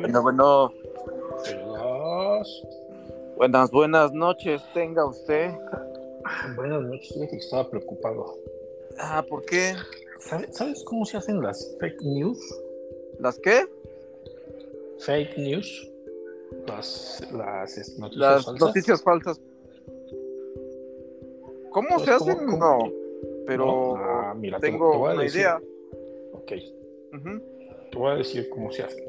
Bueno, bueno. Buenas. Buenas, noches, tenga usted. Buenas noches, que estaba preocupado. Ah, ¿por qué? ¿Sabes, ¿Sabes cómo se hacen las fake news? ¿Las qué? Fake news. Las, las es- noticias Las falsas. noticias falsas. ¿Cómo Pues, se hacen? ¿cómo- No, pero No, ah, mira, tengo te una decir. idea. Ok, Ujú. te voy a decir cómo se hacen.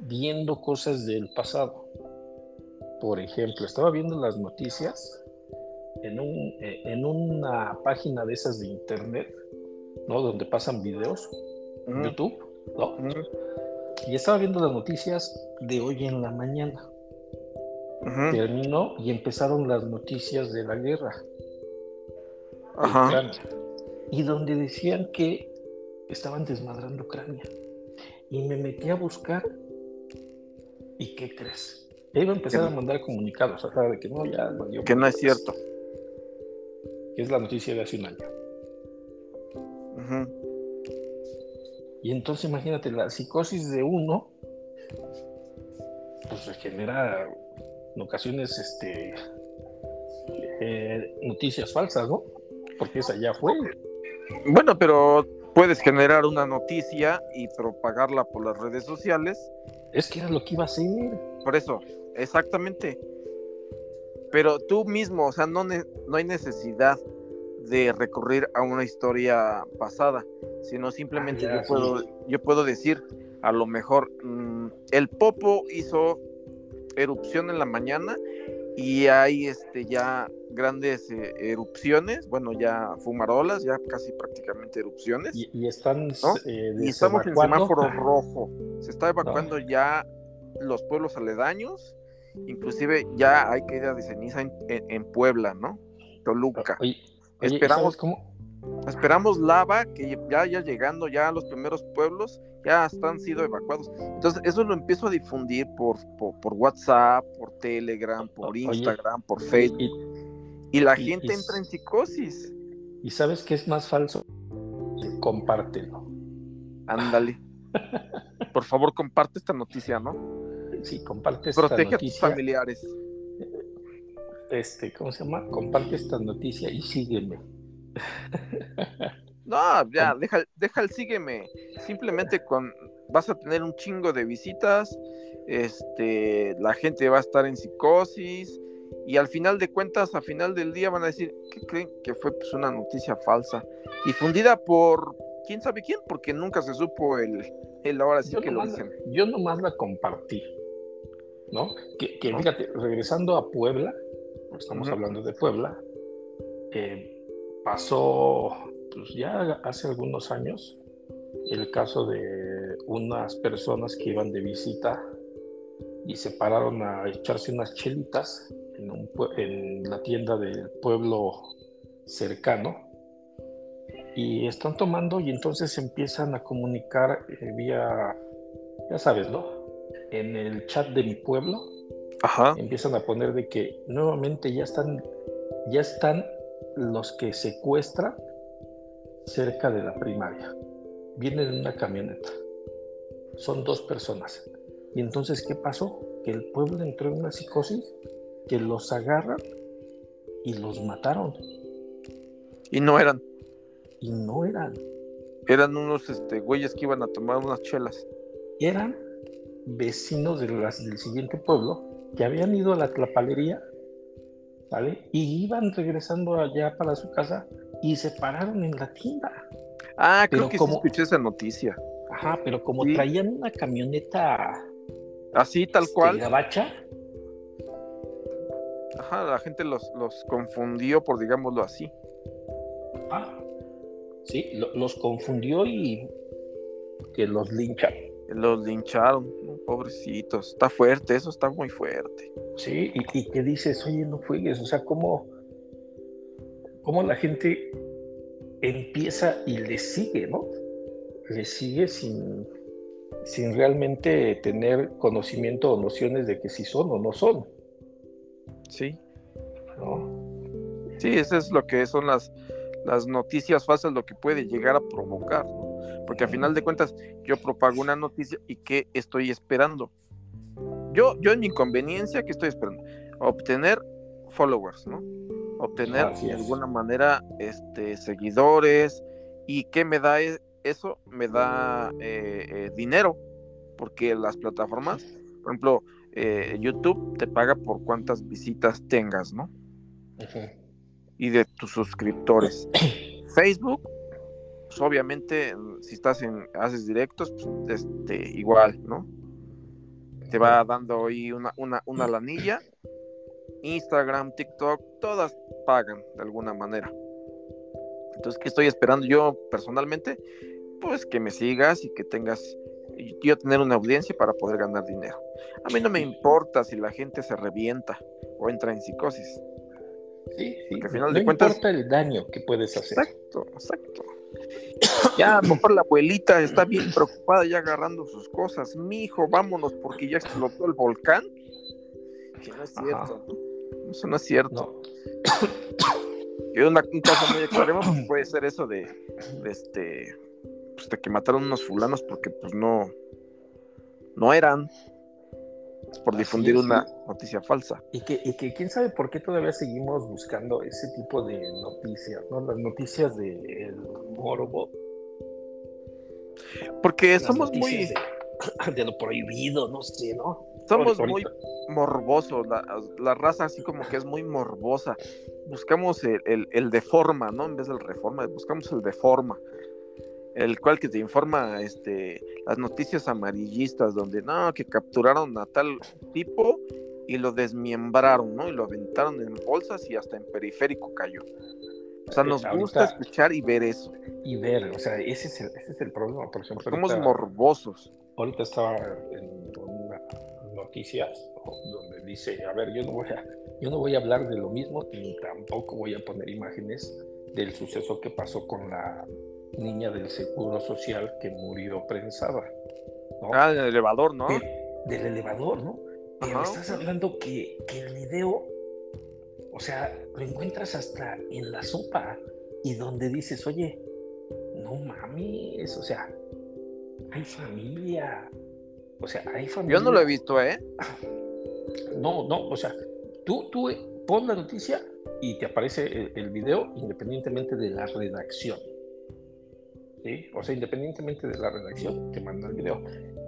Viendo cosas del pasado. Por ejemplo, estaba viendo las noticias en, un, eh, en una página de esas de internet, ¿no? Donde pasan videos. YouTube, ¿no? Y estaba viendo las noticias de hoy en la mañana. Terminó y empezaron las noticias de la guerra de Ajá. Ucrania. Y donde decían que estaban desmadrando Ucrania. Y me metí a buscar. ¿Y qué crees? Ya iba a empezar a mandar comunicados, o sea, de que no, ya valió Que no es cierto. Que es la noticia de hace un año. Y entonces imagínate, la psicosis de uno, pues genera en ocasiones este, eh, noticias falsas, ¿no? Porque esa ya fue. Bueno, pero puedes generar una noticia y propagarla por las redes sociales. Es que era lo que iba a hacer. Por eso, exactamente. Pero tú mismo, o sea, no, ne- no hay necesidad de recurrir a una historia pasada, sino simplemente Ah, ya, yo, puedo, yo puedo decir, a lo mejor, mm, el Popo hizo erupción en la mañana y hay este, ya grandes eh, erupciones, bueno, ya fumarolas, ya casi prácticamente erupciones. Y, y están ¿No? eh, Y estamos en semáforo rojo. Se está evacuando ya los pueblos aledaños. Inclusive ya hay caída de ceniza en, en- en Puebla, ¿no? Toluca. Oye, oye, ¿y Esperamos- cómo? Esperamos lava que ya ya llegando ya a los primeros pueblos ya están sido evacuados. Entonces eso lo empiezo a difundir por, por, por WhatsApp, por Telegram, por Oye, Instagram, por Facebook. Y, Y la y- gente y- entra en psicosis. y sabes qué es más falso? Compártelo. Ándale. Por favor, comparte esta noticia, ¿no? Sí, comparte esta Protege a tus noticia. familiares. Este, ¿cómo se llama? Comparte esta noticia y sígueme. No, ya, deja, deja el sígueme. Simplemente con vas a tener un chingo de visitas, este, la gente va a estar en psicosis y al final de cuentas, al final del día van a decir que creen que fue pues, una noticia falsa difundida por quién sabe quién, porque nunca se supo el, el ahora sí yo, que lo dicen. yo nomás la compartí. ¿No? Que, que ¿No? fíjate, regresando a Puebla, estamos hablando de Puebla, eh, pasó pues ya hace algunos años el caso de unas personas que iban de visita y se pararon a echarse unas chelitas en, un en la tienda del pueblo cercano y están tomando y entonces empiezan a comunicar eh, vía, ya sabes, ¿no? En el chat de mi pueblo Ajá. empiezan a poner de que nuevamente ya están, ya están los que secuestran cerca de la primaria. Vienen en una camioneta. Son dos personas. Y entonces, ¿qué pasó? Que el pueblo entró en una psicosis, que los agarran y los mataron. Y no eran, Y no eran, eran unos este, güeyes que iban a tomar unas chelas. eran vecinos de las- del siguiente pueblo que habían ido a la tlapalería, ¿vale? Y iban regresando allá para su casa y se pararon en la tienda. Ah, creo Pero que como- sí escuché esa noticia. Ajá, pero como Sí. traían una camioneta Así, tal este, cual. gabacha, Ajá, la gente los, los confundió, por digámoslo así. ah, sí, lo- los confundió y que los linchan. Los lincharon, ¿no? pobrecitos. Está fuerte, eso está muy fuerte. Sí, y, y que dices, oye, no juegues, o sea, cómo, cómo la gente empieza y le sigue, ¿no? Le sigue sin, sin realmente tener conocimiento o nociones de que si son o no son. Sí. Sí, eso es lo que son las, las noticias falsas, lo que puede llegar a provocar, ¿no? Porque a final de cuentas, yo propago una noticia y ¿qué estoy esperando? Yo, yo en mi conveniencia, ¿qué estoy esperando? Obtener followers, ¿no? Obtener de alguna manera este, seguidores. ¿Y qué me da e, eso? Me da eh, eh, dinero, porque las plataformas, por ejemplo, eh, YouTube te paga por cuántas visitas tengas, ¿no? Y de tus suscriptores. Facebook, pues obviamente, si estás en, haces directos, pues este, igual, ¿no? Te va dando ahí una, una, una lanilla. Instagram, TikTok, todas pagan de alguna manera. Entonces, ¿qué estoy esperando yo personalmente? Pues que me sigas y que tengas yo tener una audiencia para poder ganar dinero. A mí no me importa si la gente se revienta o entra en psicosis. Sí, sí. Porque al final no de cuentas. importa el daño que puedes hacer. Exacto, exacto. Ya, a lo mejor la abuelita está bien preocupada ya agarrando sus cosas. Mi hijo, vámonos porque ya explotó el volcán. Que no es cierto. Eso no es cierto. No. un caso muy extremo pues, puede ser eso de, de este pues, de que mataron unos fulanos porque pues no, no eran por difundir una noticia falsa. Y que, y que quién sabe por qué todavía seguimos buscando ese tipo de noticias, ¿no? Las noticias del morbo. Porque somos muy... De, lo prohibido, no sé, ¿no? Somos muy morbosos, la, la, raza así como que es muy morbosa. Buscamos el, el, el de forma, ¿no? En vez del reforma, buscamos el de forma el cual que te informa este las noticias amarillistas donde no que capturaron a tal tipo y lo desmiembraron, ¿no? Y lo aventaron en bolsas y hasta en periférico cayó. O sea, nos gusta escuchar y ver eso. Y ver, o sea, ese es el, ese es el problema, por ejemplo. Somos morbosos. Ahorita estaba en una noticias donde dice, a ver, yo no voy a, yo no voy a hablar de lo mismo ni tampoco voy a poner imágenes del suceso que pasó con la niña del Seguro Social que murió prensada. Ah, del elevador, ¿no? del elevador, ¿no? Pero estás hablando que, que el video, o sea, lo encuentras hasta en la sopa y donde dices, oye, no mames, o sea, hay familia. O sea, hay familia. Yo no lo he visto, ¿eh? No, no, o sea, tú, tú pon la noticia y te aparece el, el video independientemente de la redacción. O sea, independientemente de la redacción, te manda el video.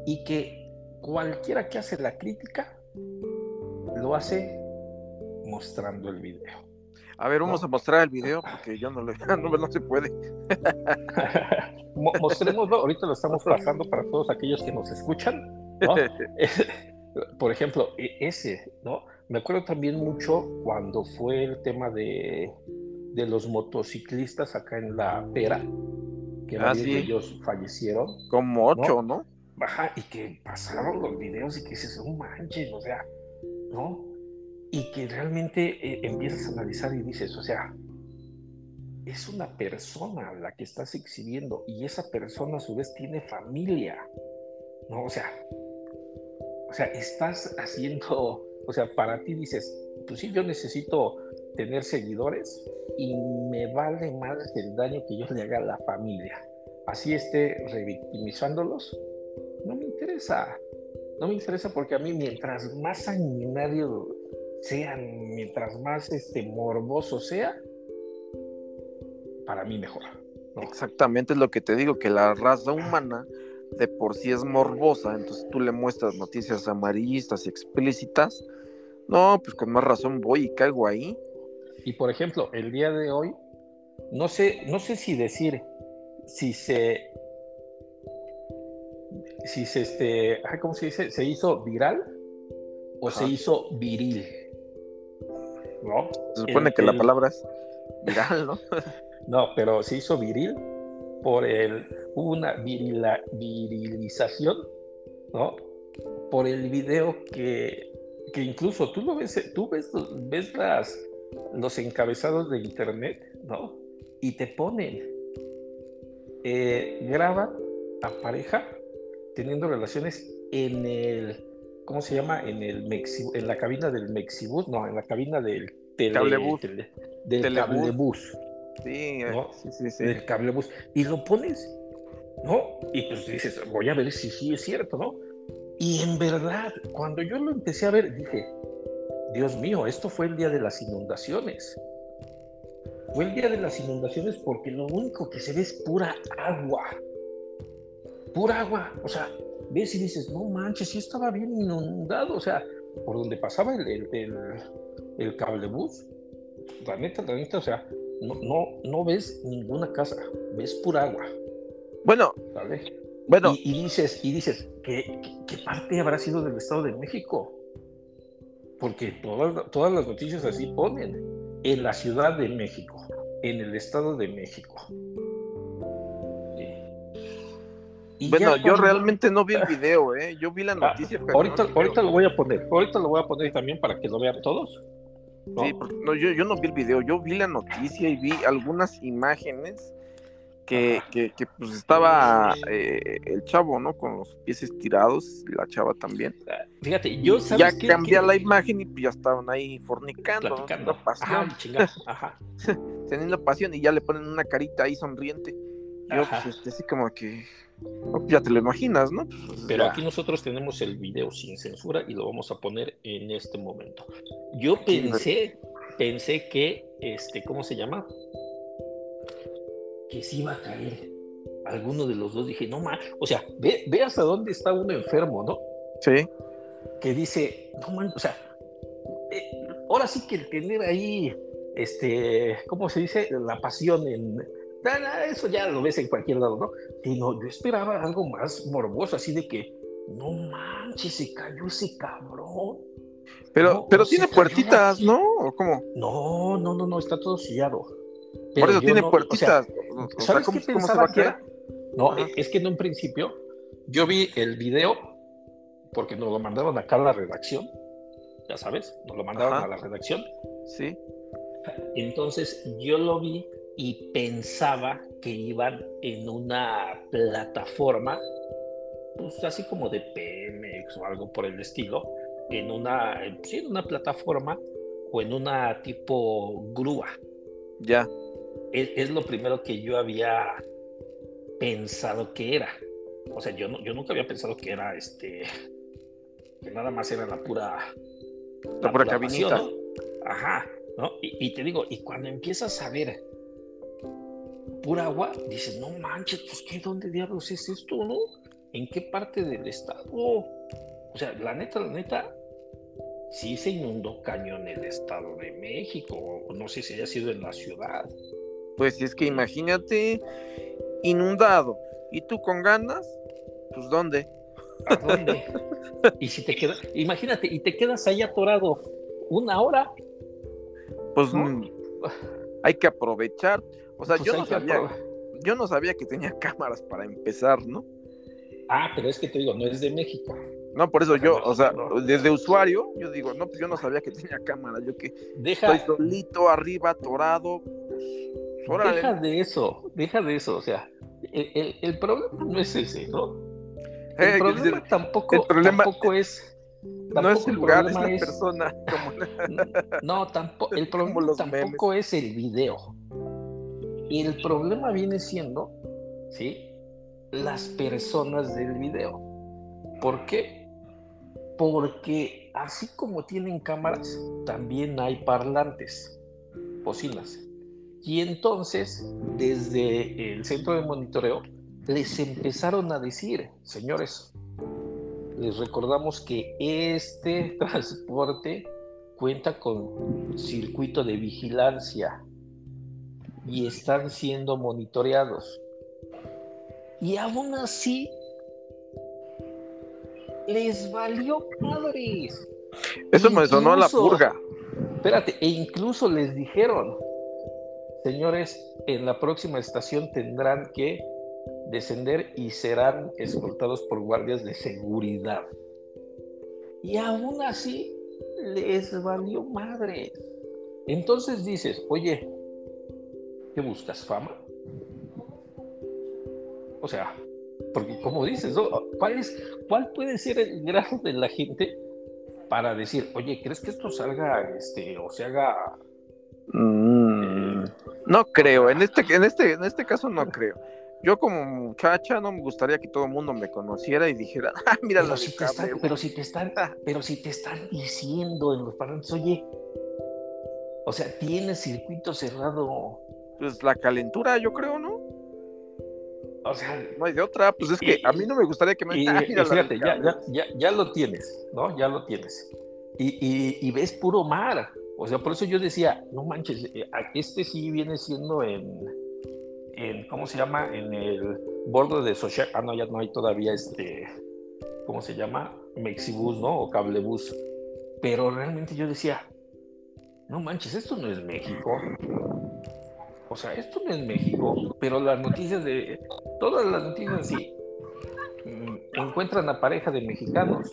Y que cualquiera que hace la crítica lo hace mostrando el video. A ver, vamos a mostrar el video porque yo no lo no, no se puede. Mostrémoslo, ahorita lo estamos pasando para todos aquellos que nos escuchan. Por ejemplo, e, ese, ¿no? Me acuerdo también mucho cuando fue el tema de, de los motociclistas acá en la Pera, que ah, ellos fallecieron. Como ocho, ¿no? Baja, y que pasaron los videos y que dices, un manches, o sea, ¿no? Y que realmente eh, empiezas a analizar y dices, o sea, es una persona la que estás exhibiendo y esa persona a su vez tiene familia, ¿no? O sea, o sea, estás haciendo, o sea, para ti dices, pues sí, yo necesito tener seguidores y me vale más el daño que yo le haga a la familia. Así esté revictimizándolos, no me interesa. No me interesa porque a mí mientras más sanguinario sean, mientras más este, morboso sea, para mí mejor. Exactamente es lo que te digo, que la raza humana de por sí es morbosa, entonces tú le muestras noticias amarillistas y explícitas, no, pues con más razón voy y caigo ahí y por ejemplo, el día de hoy, no sé, no sé si decir si se si se este, ¿cómo se dice? ¿Se hizo viral o se hizo viril? ¿No? Se supone que la palabra es viral, ¿no? no, pero se hizo viril por el una virilización, ¿no? Por el video que, que incluso tú lo ves, tú ves, ves las los encabezados de internet, ¿no? Y te ponen, eh, graba a pareja teniendo relaciones en el ¿cómo se llama? En el Mexi, en la cabina del Mexibus, no, en la cabina del tele, cablebus. del cablebus. Sí, eh, sí, sí, sí. Del cablebus. Y lo pones, ¿no? Y pues dices, voy a ver si sí es cierto, ¿no? Y en verdad, cuando yo lo empecé a ver, dije, Dios mío, esto fue el día de las inundaciones. Fue el día de las inundaciones porque lo único que se ve es pura agua. Pura agua. O sea, ves y dices, no manches, sí estaba bien inundado. O sea, por donde pasaba el, el, el, cablebús. La neta, la neta, o sea, no, no, no ves ninguna casa, ves pura agua. Bueno, Bueno. Y, dices, y dices, ¿qué, ¿qué, parte habrá sido del Estado de México? Porque todas, todas las noticias así ponen. En la Ciudad de México, en el Estado de México. bueno, yo realmente no vi el video, ¿eh? Yo vi la ah, noticia. ahorita, ahorita lo voy a poner, ahorita lo voy a poner también para que lo vean todos. Sí, no, yo, yo no vi el video, yo vi la noticia y vi algunas imágenes que, que, pues estaba eh, el chavo, ¿no? Con los pies estirados, la chava también. Ah, fíjate, yo Ya cambié la imagen y pues ya estaban ahí fornicando, teniendo pasión. Ajá, teniendo pasión y ya le ponen una carita ahí sonriente. Yo, pues, este, así como que ya te lo imaginas, ¿no? Pues, Pero aquí nosotros tenemos el video sin censura y lo vamos a poner en este momento. Yo pensé, pensé que, este, ¿cómo se llama? Que se iba a caer alguno de los dos. Dije, no más, o sea, ve, ve hasta dónde está uno enfermo, ¿no? Sí. Que dice, no man, o sea, eh, ahora sí que el tener ahí, este, ¿cómo se dice? La pasión en, eso ya lo ves en cualquier lado, ¿no? Y no, yo esperaba algo más morboso, así de que, no manches, se cayó ese cabrón. Pero, pero tiene puertitas, ¿no? ¿O cómo? No, no, no, no, está todo sellado. Por eso tiene puertitas. ¿Sabes qué pensaba que era? No, es que en un principio yo vi el video porque nos lo mandaron acá a la redacción, ya sabes, nos lo mandaron a la redacción. Sí. Entonces yo lo vi y pensaba que iban en una plataforma, pues así como de PMX o algo por el estilo, en una, sí, en una plataforma o en una tipo grúa. Ya. Es, lo primero que yo había pensado que era. O sea, yo, no, yo nunca había pensado que era este, que nada más era la pura... La, pura cabinita. Ajá, ¿no? Y, y, te digo, y cuando empiezas a ver pura agua, dices, no manches, pues ¿qué, dónde diablos es esto, no? ¿En qué parte del estado? O sea, la neta, la neta, sí se inundó cañón el estado de México, no sé si haya sido en la ciudad. Pues es que imagínate, inundado, y tú con ganas, pues ¿dónde? ¿A dónde? y si te quedas, imagínate, y te quedas ahí atorado una hora. Pues mm, hay que aprovechar. O sea, pues yo, no sabía, yo no sabía que tenía cámaras para empezar, ¿no? Ah, pero es que te digo, no es de México. No, por eso yo, o sea, desde usuario, yo digo, no, pues yo no sabía que tenía cámara, yo que deja, estoy solito arriba, atorado. Pues, deja de eso, deja de eso, o sea, el, problema no es ese, ¿no? El eh, problema, tampoco, tampoco es no es el lugar, es la persona. No, tampoco, el problema tampoco es el video. El problema viene siendo, ¿sí? Las personas del video. ¿Por qué? Porque así como tienen cámaras, también hay parlantes, bocinas. Y entonces, desde el centro de monitoreo, les empezaron a decir, señores, les recordamos que este transporte cuenta con circuito de vigilancia y están siendo monitoreados. Y aún así, les valió padres. Eso me sonó a la purga. Espérate, e incluso les dijeron, señores, en la próxima estación tendrán que descender y serán escoltados por guardias de seguridad. Y aún así les valió madre. Entonces dices, oye, ¿qué buscas? ¿Fama? O sea, porque como dices, ¿cuál, es, ¿cuál puede ser el grado de la gente para decir, oye, ¿crees que esto salga, este, o se haga... No creo, en este, en, este, en este caso no creo. Yo como muchacha no me gustaría que todo el mundo me conociera y dijera, ah, mira pero si, te están, pero si te están, pero si te están diciendo en los parlantes, oye, o sea, tienes circuito cerrado. Pues la calentura, yo creo, ¿no? O sea, no hay de otra, pues es que a mí no me gustaría que me... Y, ah, fíjate, ya, ya, ya, ya, lo tienes, ¿no? Ya lo tienes. Y, y, y, ves puro mar. O sea, por eso yo decía, no manches, eh, este sí viene siendo en, ¿cómo se llama? En el borde de social. Ah, no, ya no hay todavía este, ¿cómo se llama? Mexibus, ¿no? O cablebus. Pero realmente yo decía, no manches, esto no es México. O sea, esto no es México, pero las noticias de, todas las noticias sí, mm, encuentran a pareja de mexicanos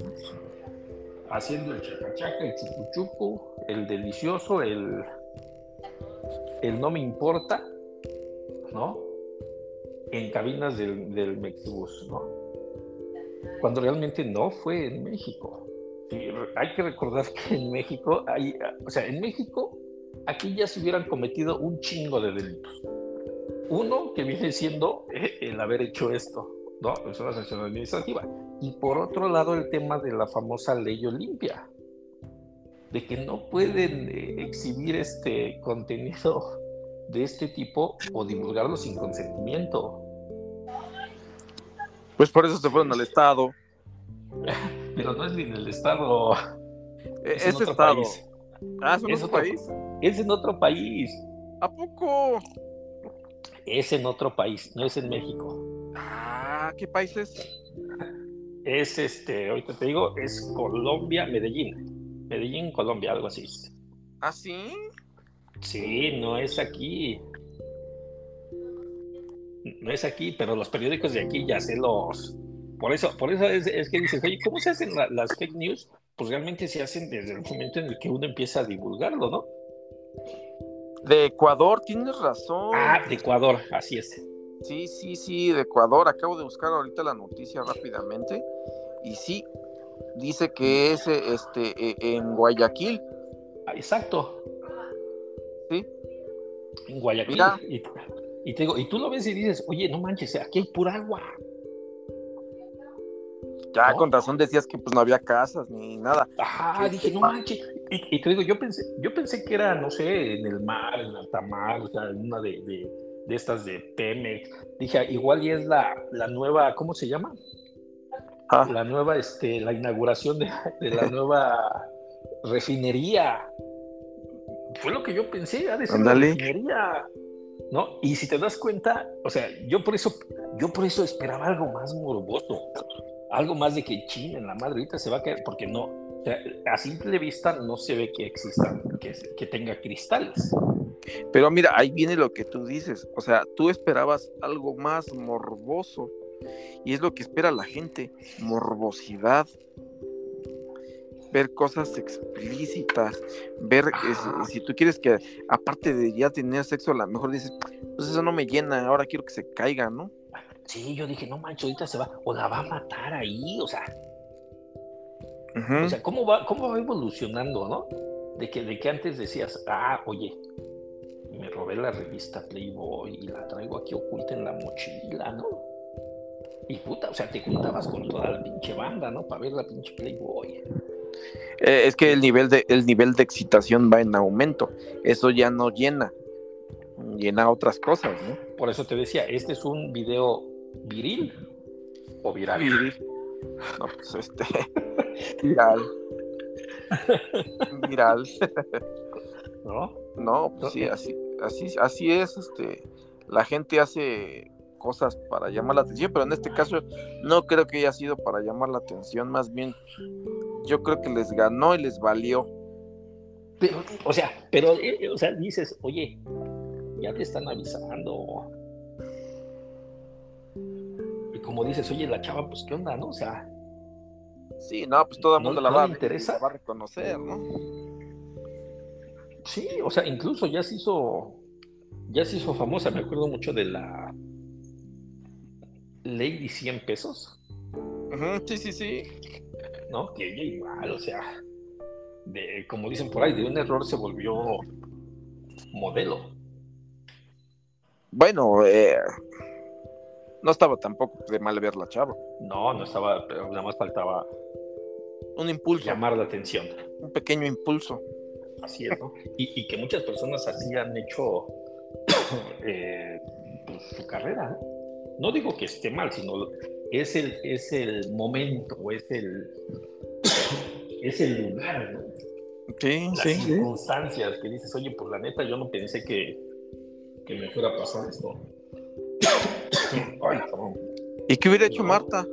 haciendo el chacachaca, el chucuchucu, el delicioso, el, el no me importa, ¿no? En cabinas del, del Mexibus, ¿no? Cuando realmente no fue en México. hay que recordar que en México, hay, o sea, en México aquí ya se hubieran cometido un chingo de delitos. Uno que viene siendo eh, el haber hecho esto, ¿no? Es una sanción administrativa. Y por otro lado, el tema de la famosa ley Olimpia, de que no pueden eh, exhibir este contenido de este tipo o divulgarlo sin consentimiento. Pues por eso se fueron al Estado. Pero no es ni en el Estado. E-, es, Estado. País. Ah, ¿es, otro país? Es en otro país. ¿A poco? Es en otro país, no es en México. ¿Qué país es? Es este, ahorita te digo, es Colombia, Medellín. Medellín, Colombia, algo así. ¿Ah, sí? Sí, no es aquí. No es aquí, pero los periódicos de aquí ya se los. Por eso, por eso es, que dices, oye, ¿cómo se hacen las fake news? Pues realmente se hacen desde el momento en el que uno empieza a divulgarlo, ¿no? De Ecuador, tienes razón. Ah, de Ecuador, así es. Sí, sí, sí, de Ecuador. Acabo de buscar ahorita la noticia rápidamente. Y sí, dice que es este, e, en Guayaquil. Ah, exacto. Sí. En Guayaquil. Y, te digo, y tú lo ves y dices, oye, no manches, aquí hay pura agua. Ya, con razón decías que pues no había casas ni nada. Ajá, dije, no manches. Y, te digo, yo pensé, yo pensé que era, no sé, en el mar, en alta mar, o sea, en una de, de, estas de Pemex. Dije, igual y es la, la nueva, ¿cómo se llama? Ah. La nueva, este, la inauguración de, de la nueva refinería. Fue lo que yo pensé, ha de ser la refinería. ¿No? Y si te das cuenta, o sea, yo por eso, yo por eso esperaba algo más morboso algo más de que China en la madre ahorita se va a caer, porque no, a simple vista no se ve que exista, que, que tenga cristales. Pero mira, ahí viene lo que tú dices, o sea, tú esperabas algo más morboso, y es lo que espera la gente, morbosidad, ver cosas explícitas, ver si, tú quieres que aparte de ya tener sexo, a lo mejor dices, pues eso no me llena, ahora quiero que se caiga, ¿no? Sí, yo dije, no manches, ahorita se va, o la va a matar ahí, o sea. O sea, ¿cómo va, ¿cómo va evolucionando, no? De que, de que antes decías, ah, oye, me robé la revista Playboy y la traigo aquí oculta en la mochila, ¿no? Y puta, o sea, te juntabas con toda la pinche banda, ¿no? Para ver la pinche Playboy. Eh, es que el nivel, de, el nivel de excitación va en aumento. Eso ya no llena. Llena otras cosas, ¿no? Por eso te decía, este es un video viril o viral. Viril. No, pues este. viral. viral. ¿No? No, pues sí, así, así, así es, este, la gente hace cosas para llamar la atención, pero en este caso no creo que haya sido para llamar la atención, más bien yo creo que les ganó y les valió. Pero, o sea, pero, eh, o sea, dices, oye, ya te están avisando, como dices, oye, la chava, pues qué onda, ¿no? O sea. Sí, no, pues todo el mundo la, va, interesa? va a reconocer, ¿no? Sí, o sea, incluso ya se hizo, ya se hizo famosa, me acuerdo mucho de la, Lady 100 pesos. sí, sí, sí. ¿No? Que ella igual, o sea, de, como dicen por ahí, de un error se volvió modelo. Bueno, eh, no estaba tampoco de mal ver la chava. No, no estaba, pero nada más faltaba un impulso. Llamar la atención. Un pequeño impulso. Así es, ¿no? y, que muchas personas así han hecho eh, pues, su carrera. ¿no? digo que esté mal, sino es el, es el momento, es el, es el lugar, ¿no? Sí, Las sí. circunstancias que dices, oye, por la neta, yo no pensé que, que me fuera a pasar esto. Ay, ¿Y qué hubiera hecho Marta?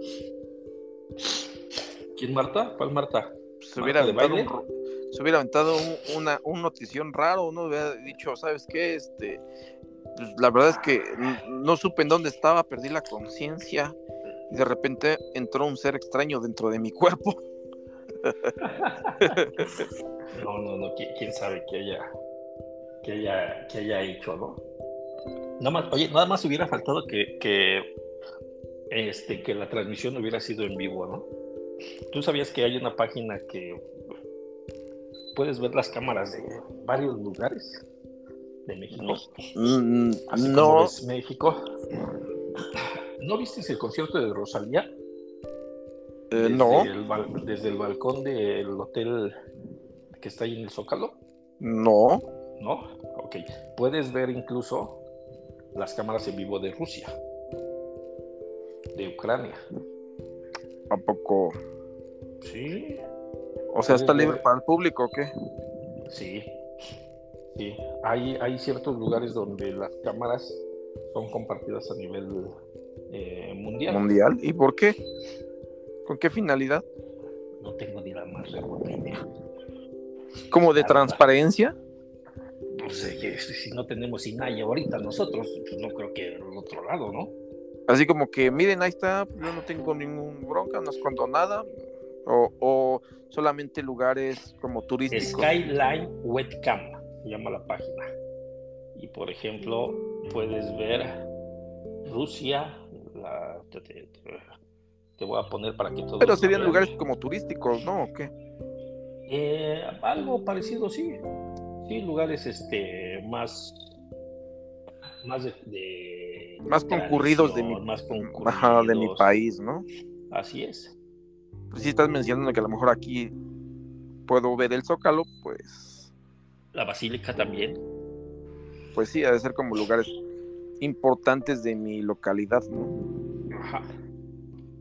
¿Quién Marta? ¿Cuál Marta? Se hubiera aventado, un, se hubiera aventado una, un notición raro, uno hubiera dicho, ¿sabes qué? Este, pues, la verdad es que no supe en dónde estaba, perdí la conciencia y de repente entró un ser extraño dentro de mi cuerpo. no, no, no, quién sabe qué haya, que haya, que haya hecho, ¿no? Nada más, oye, nada más hubiera faltado que, que, este, que la transmisión hubiera sido en vivo, ¿no? ¿Tú sabías que hay una página que puedes ver las cámaras de varios lugares de México? Mm, no. México. ¿No viste el concierto de Rosalía? Eh, no. desde el balcón del hotel que está ahí en el Zócalo. No. ¿No? Ok. Puedes ver incluso las cámaras en vivo de Rusia, de Ucrania. ¿A poco? Sí. O sea, ¿está libre para el público o qué? Sí. Sí. Hay, hay ciertos lugares donde las cámaras son compartidas a nivel eh, mundial. ¿Mundial? ¿Y por qué? ¿Con qué finalidad? No tengo ni la más remota idea. ¿Como de transparencia? pues si no tenemos INAI ahorita nosotros, pues no creo que del otro lado, ¿no? Así como que, miren, ahí está, yo no tengo ningún bronca, no escondo nada, o, solamente lugares como turísticos. Skyline Webcam, se llama la página. Y por ejemplo, puedes ver Rusia, te, voy a poner para que todo. Pero serían lugares como turísticos, ¿no? ¿O qué? Eh, algo parecido, sí lugares este, más, más de, más concurridos de mi, más de mi país, ¿no? Así es. Pues si estás mencionando que a lo mejor aquí puedo ver el Zócalo, pues... La Basílica también. Pues sí, ha de ser como lugares importantes de mi localidad, ¿no? Ajá.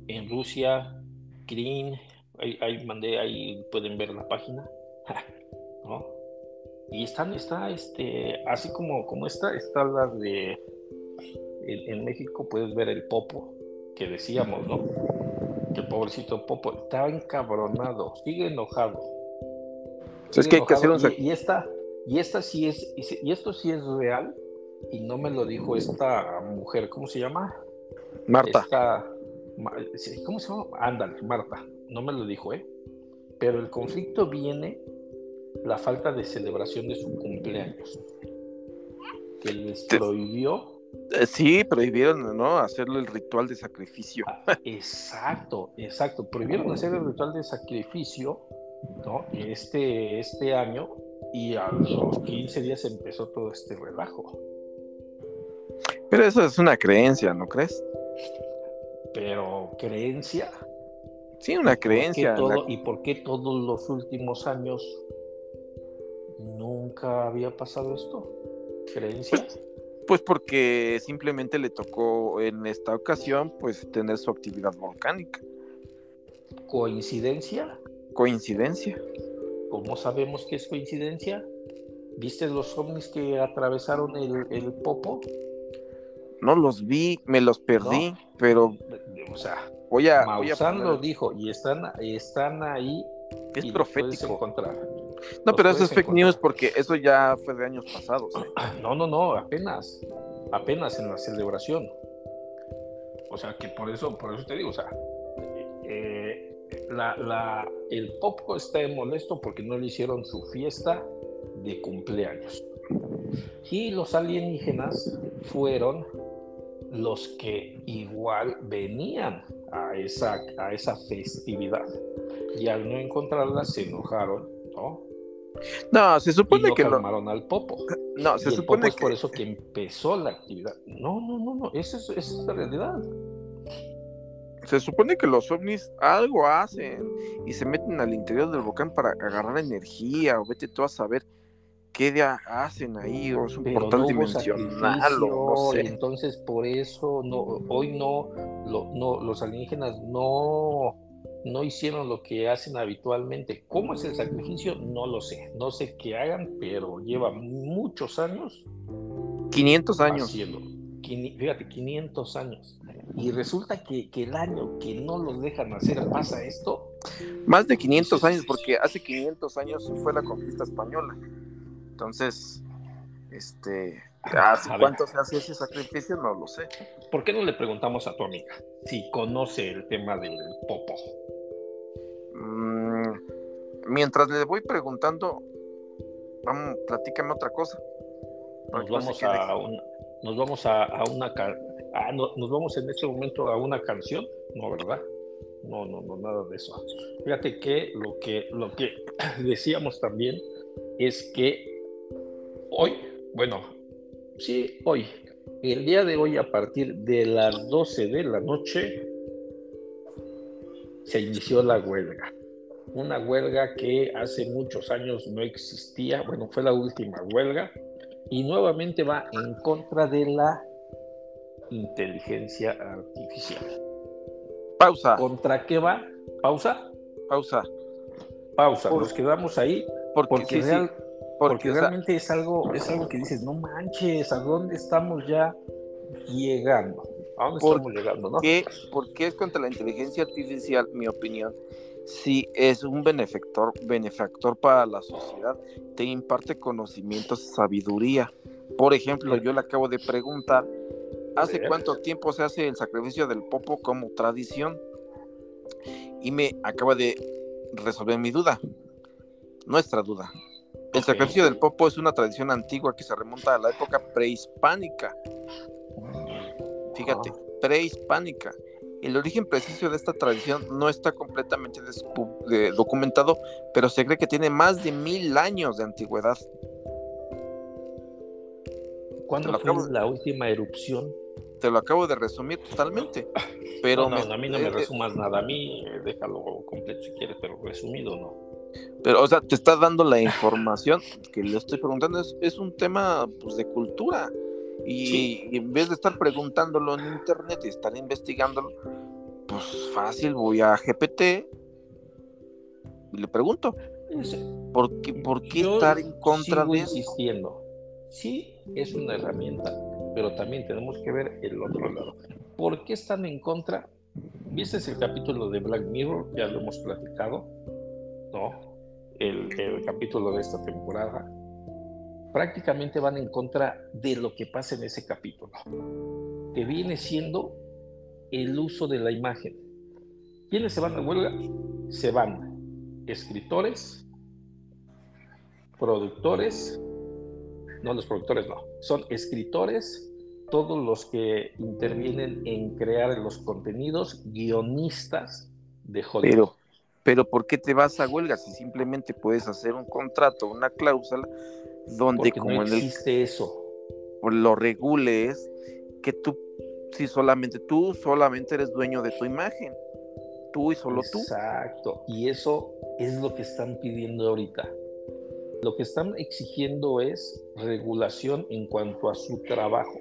En Rusia, Green, ahí, ahí mandé, ahí pueden ver la página. ¿No? Y están, está, este, así como, como esta, está la de, en, México puedes ver el Popo, que decíamos, ¿no? Que el pobrecito Popo está encabronado, sigue enojado. es que hay que y, esta, y esta sí es, y esto sí es real, y no me lo dijo esta mujer, ¿cómo se llama? Marta. ¿Cómo se llama? Ándale, Marta. No me lo dijo, ¿eh? Pero el conflicto viene la falta de celebración de su cumpleaños. Que les prohibió. Eh, sí, prohibieron, ¿no? Hacerle el ritual de sacrificio. Ah, exacto, exacto. Prohibieron hacer el ritual de sacrificio, ¿no? Este, este año y a los 15 días empezó todo este relajo. Pero eso es una creencia, ¿no crees? Pero creencia. Sí, una creencia. ¿Y por qué todos los últimos años nunca había pasado esto? ¿Creencia? Pues, pues, porque simplemente le tocó en esta ocasión pues tener su actividad volcánica. ¿Coincidencia? Coincidencia. ¿Cómo sabemos que es coincidencia? ¿Viste los ovnis que atravesaron el, Popo? No los vi, me los perdí, pero... O sea, voy a... lo dijo y están, están ahí. Es profético. Encontrar. No, pero eso es fake news porque eso ya fue de años pasados. ¿eh? No, no, no, apenas, apenas en la celebración. O sea, que por eso, por eso te digo, o sea, eh, la, la, el Popo está molesto porque no le hicieron su fiesta de cumpleaños. Y los alienígenas fueron los que igual venían a esa, a esa festividad y al no encontrarla se enojaron, ¿no? No, se supone que lo al Popo. No, se supone que por eso que empezó la actividad. No, no, no, no, esa es, esa es la realidad. Se supone que los ovnis algo hacen y se meten al interior del volcán para agarrar energía o vete tú a saber qué día hacen ahí o es un portal dimensional o no sé. Entonces por eso no hoy no, no los alienígenas no no hicieron lo que hacen habitualmente. ¿Cómo es el sacrificio? No lo sé. No sé qué hagan, pero lleva muchos años. 500 años. Fíjate, 500 años. Y resulta que, el año que no los dejan hacer pasa esto. Más de 500 años, porque hace 500 años fue la conquista española. Entonces, este, ¿hace cuánto se hace ese sacrificio? No lo sé. ¿Por qué no le preguntamos a tu amiga si conoce el tema del popo? Mientras le voy preguntando, vamos, platícame otra cosa. Nos vamos, a una, nos vamos a, una ah, nos vamos en este momento a una canción, ¿no, verdad? No, no, no, nada de eso. Fíjate que lo que, lo que decíamos también es que hoy, bueno, sí, hoy, el día de hoy a partir de las 12 de la noche, se inició la huelga. Una huelga que hace muchos años no existía, bueno, fue la última huelga y nuevamente va en contra de la inteligencia artificial. Pausa. ¿Contra qué va? ¿Pausa? Pausa. Pausa. Nos quedamos ahí porque, porque, realmente es algo, es algo que dices, no manches, ¿a dónde estamos ya llegando? ¿A dónde estamos llegando? ¿no? ¿Qué, ¿Por qué es contra la inteligencia artificial, mi opinión? Si es un benefactor, benefactor para la sociedad, te imparte conocimientos, sabiduría. Por ejemplo, yo le acabo de preguntar, ¿hace cuánto tiempo se hace el sacrificio del popo como tradición? Y me acaba de resolver mi duda, nuestra duda. El sacrificio del popo es una tradición antigua que se remonta a la época prehispánica. Fíjate, prehispánica. El origen preciso de esta tradición no está completamente documentado, pero se cree que tiene más de mil años de antigüedad. ¿Cuándo fue la última erupción? Te lo acabo de resumir totalmente. Pero no, a mí no me resumas nada. A mí eh, déjalo completo si quieres, pero resumido no. Pero, o sea, te está dando la información que le estoy preguntando. Es, es un tema pues, de cultura. Y, en vez de estar preguntándolo en internet y estar investigándolo, pues fácil, voy a GPT y le pregunto. ¿Por qué, por qué estar en contra de eso? insistiendo. Sí, es una herramienta, pero también tenemos que ver el otro lado. ¿Por qué están en contra? ¿Viste el capítulo de Black Mirror? Ya lo hemos platicado, ¿no? El, el capítulo de esta temporada prácticamente van en contra de lo que pasa en ese capítulo, que viene siendo el uso de la imagen. ¿Quiénes se van a huelga? Se van escritores, productores, no los productores no, son escritores, todos los que intervienen en crear los contenidos, guionistas de Hollywood. Pero, pero ¿por qué te vas a huelga si simplemente puedes hacer un contrato, una cláusula donde como no existe eso. lo regule es que tú si solamente tú solamente eres dueño de tu imagen tú y solo tú. Exacto y eso es lo que están pidiendo ahorita. Lo que están exigiendo es regulación en cuanto a su trabajo.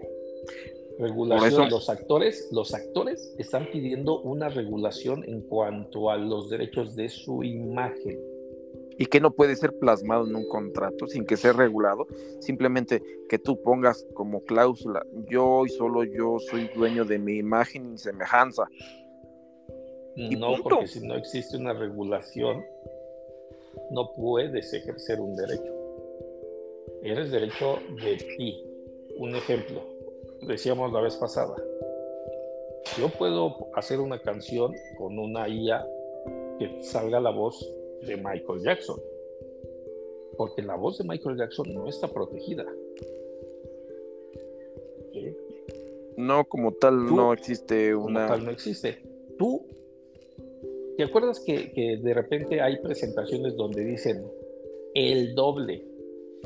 Regulación los actores los actores están pidiendo una regulación en cuanto a los derechos de su imagen y que no puede ser plasmado en un contrato sin que sea regulado, simplemente que tú pongas como cláusula, yo y solo yo soy dueño de mi imagen y semejanza. no, porque si no existe una regulación, no puedes ejercer un derecho. Eres derecho de ti. Un ejemplo, decíamos la vez pasada, yo puedo hacer una canción con una IA que salga la voz de Michael Jackson. Porque la voz de Michael Jackson no está protegida. No, como tal, no existe una. Como tal, no existe. Tú, ¿te acuerdas que, que de repente hay presentaciones donde dicen el doble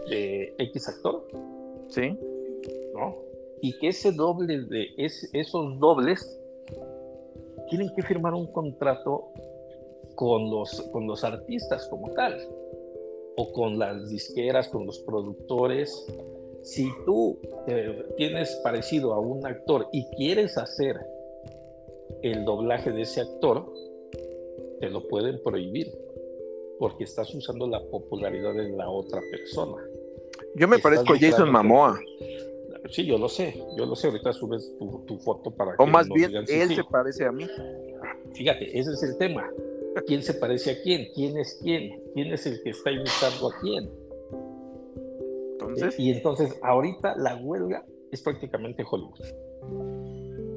de X actor? Sí. ¿No? Y que ese doble de esos dobles tienen que firmar un contrato con los, con los artistas como tal, o con las disqueras, con los productores. Si tú eh, tienes parecido a un actor y quieres hacer el doblaje de ese actor, te lo pueden prohibir porque estás usando la popularidad de la otra persona. Yo me parezco a Jason Mamoa. Sí, yo lo sé, yo lo sé. Ahorita subes tu, foto para que. O más bien, él se parece a mí. Fíjate, ese es el tema. ¿Quién se parece a quién? ¿Quién es quién? ¿Quién es el que está imitando a quién? Entonces. Y entonces, ahorita la huelga es prácticamente Hollywood.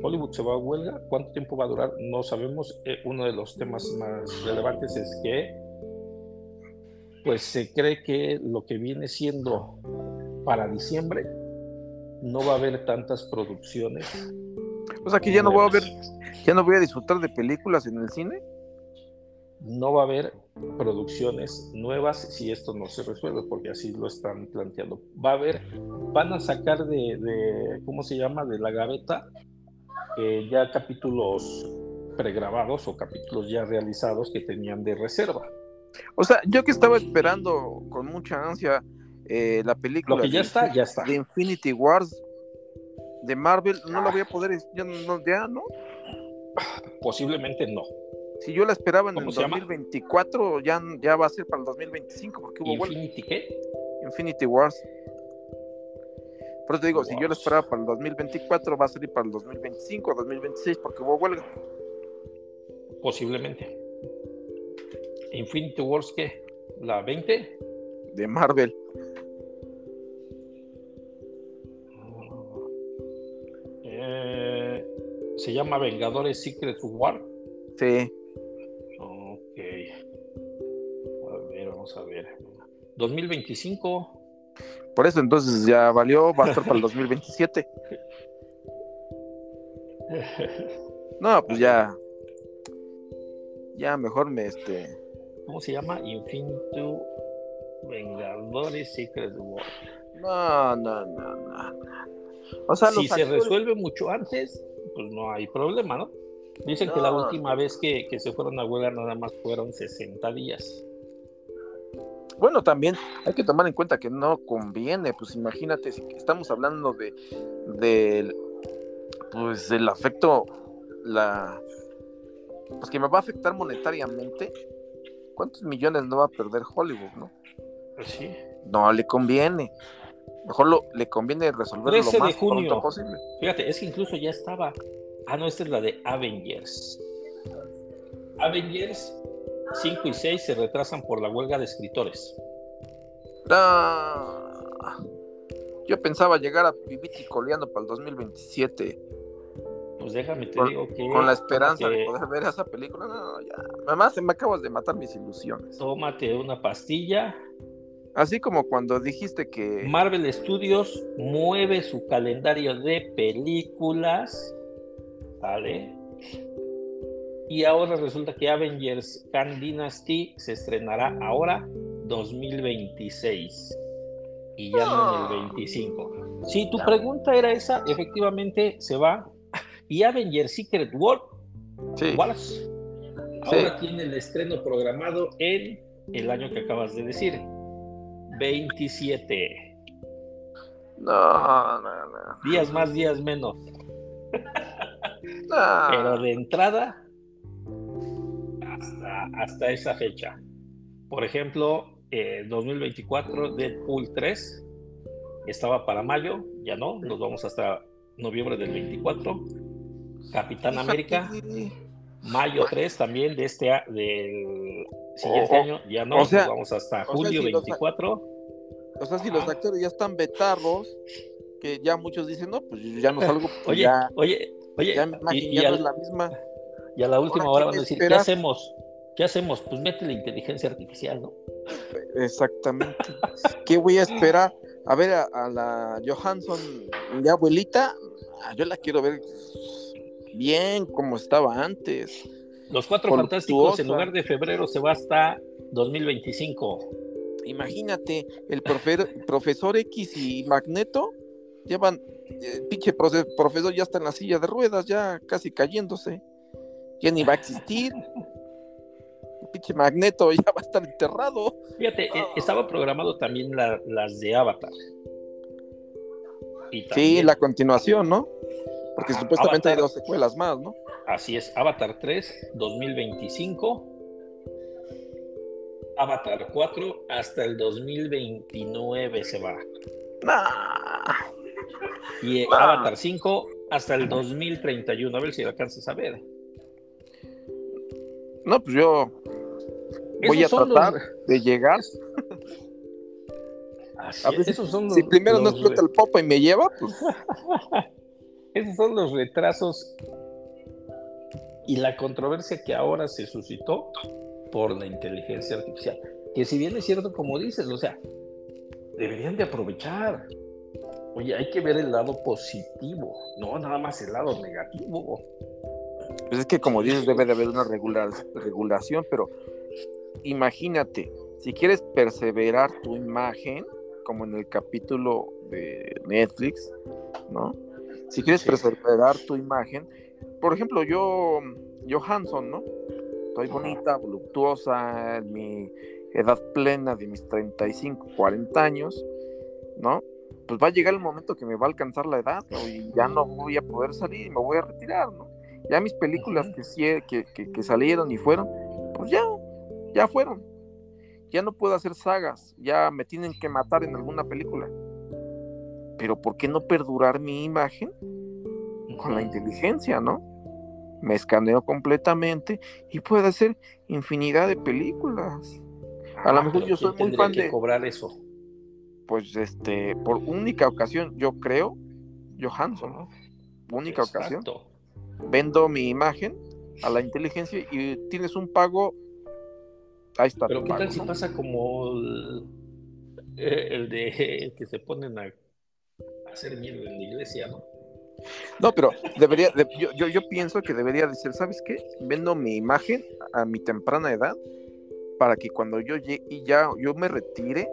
Hollywood se va a huelga. ¿Cuánto tiempo va a durar? No sabemos. Eh, uno de los temas más relevantes es que, pues se cree que lo que viene siendo para diciembre no va a haber tantas producciones. O sea que ya no voy a ver, ya no voy a disfrutar de películas en el cine no va a haber producciones nuevas si esto no se resuelve, porque así lo están planteando. Va a haber, van a sacar de, ¿cómo se llama?, de la gaveta, eh, ya capítulos pregrabados o capítulos ya realizados que tenían de reserva. O sea, yo que estaba esperando con mucha ansia eh, la película Lo que ya está, ya está. de Infinity Wars de Marvel, no lo voy a poder, ya no, ya, ¿no? Posiblemente no si yo la esperaba en el 2024, ya, ya va a ser para el 2025, porque hubo ¿Infinity qué? Infinity Wars. Por eso te digo, si yo la esperaba para el 2024, va a salir para el 2025 o 2026, porque hubo huelga. Posiblemente. ¿Infinity Wars qué? ¿La 20? De Marvel. Eh, ¿Se llama Vengadores Secret War? Sí. A ver. 2025. Por eso entonces ya valió, va a estar para el 2027. No, pues ya. Ya mejor me este. ¿Cómo se llama? Infinito Vengadores Secret War. No, no, no, no. O sea, si se resuelve mucho antes, pues no hay problema, ¿no? Dicen que la última vez que, que, se fueron a huelga nada más fueron 60 días. Bueno, también hay que tomar en cuenta que no conviene, pues imagínate, si estamos hablando de del pues del afecto, la pues que me va a afectar monetariamente, ¿cuántos millones no va a perder Hollywood, no? Pues sí. No le conviene. Mejor lo, le conviene resolverlo lo más pronto posible. Fíjate, es que incluso ya estaba. Ah, no, esta es la de Avengers. Avengers 5 y 6 se retrasan por la huelga de escritores. Ah, yo pensaba llegar a Viviti coleando para el 2027. Pues déjame te digo que. Con la esperanza de poder ver esa película. No, ya. Además, me acabas de matar mis ilusiones. Tómate una pastilla. Así como cuando dijiste que. Marvel Studios mueve su calendario de películas. ¿Vale? Y ahora resulta que Avengers Khan Dynasty se estrenará ahora 2026 y ya no en el 25. Si tu pregunta era esa, efectivamente se va. Y Avengers Secret War, sí. ahora tiene el estreno programado en el año que acabas de decir, 27. No, no, no. Días más, días menos. Pero de entrada, hasta, esa fecha. Por ejemplo, 2024, eh, Deadpool 3 estaba para mayo, ya no, nos vamos hasta noviembre del 24. Capitán América, mayo 3 también de este del siguiente año, ya no, nos vamos hasta julio 24. o sea, si los actores ya están betarros, que ya muchos dicen, no, pues ya no salgo. Pues oye, oye, oye, ya, y, ya no es la misma. Y a la última hora van a decir, ¿qué hacemos? ¿Qué hacemos? Pues mete la inteligencia artificial, ¿no? Exactamente. ¿Qué voy a esperar? A ver, a, la Johansson de abuelita, yo la quiero ver bien como estaba antes. Los Cuatro Fantásticos en lugar de febrero se va hasta 2025. Imagínate, el profesor X y Magneto llevan, el pinche profesor ya está en la silla de ruedas, ya casi cayéndose. Ya ni va a existir. Pinche Magneto ya va a estar enterrado. Fíjate, eh, estaba programado también las de Avatar. Sí, la continuación, ¿no? Porque supuestamente hay dos secuelas más, ¿no? Así es, Avatar 3, 2025. Avatar 4 hasta el 2029 se va. Y Avatar 5 hasta el 2031. A ver si lo alcanzas a ver. No, pues yo voy a tratar de llegar. Así esos son si primero no explota el popa y me lleva, pues. esos son los retrasos y la controversia que ahora se suscitó por la inteligencia artificial. Que si bien es cierto, como dices, o sea, deberían de aprovechar. Oye, hay que ver el lado positivo, no nada más el lado negativo. Pues es que como dices, debe de haber una regulación, pero imagínate, si quieres perseverar tu imagen, como en el capítulo de Netflix, ¿no? Si quieres perseverar tu imagen, por ejemplo, yo, Johansson, ¿no? Estoy bonita, voluptuosa, en mi edad plena de mis 35, 40 años, ¿no? Pues va a llegar el momento que me va a alcanzar la edad y ya no voy a poder salir y me voy a retirar, ¿no? Ya mis películas que, que, que, salieron y fueron, pues ya, ya fueron. Ya no puedo hacer sagas, ya me tienen que matar en alguna película. Pero ¿por qué no perdurar mi imagen con la inteligencia, no? Me escaneo completamente y puedo hacer infinidad de películas. A lo ah, mejor yo soy muy fan de cobrar eso. Pues este, por única ocasión, yo creo, Johansson, ¿no? Única ocasión. Vendo mi imagen a la inteligencia y tienes un pago. Ahí está. Pero ¿qué tal si pasa como el, de que se ponen a hacer mierda en la iglesia, ¿no? No, pero debería, yo, yo, pienso que debería decir, ¿sabes qué? Vendo mi imagen a mi temprana edad para que cuando yo y ya yo me retire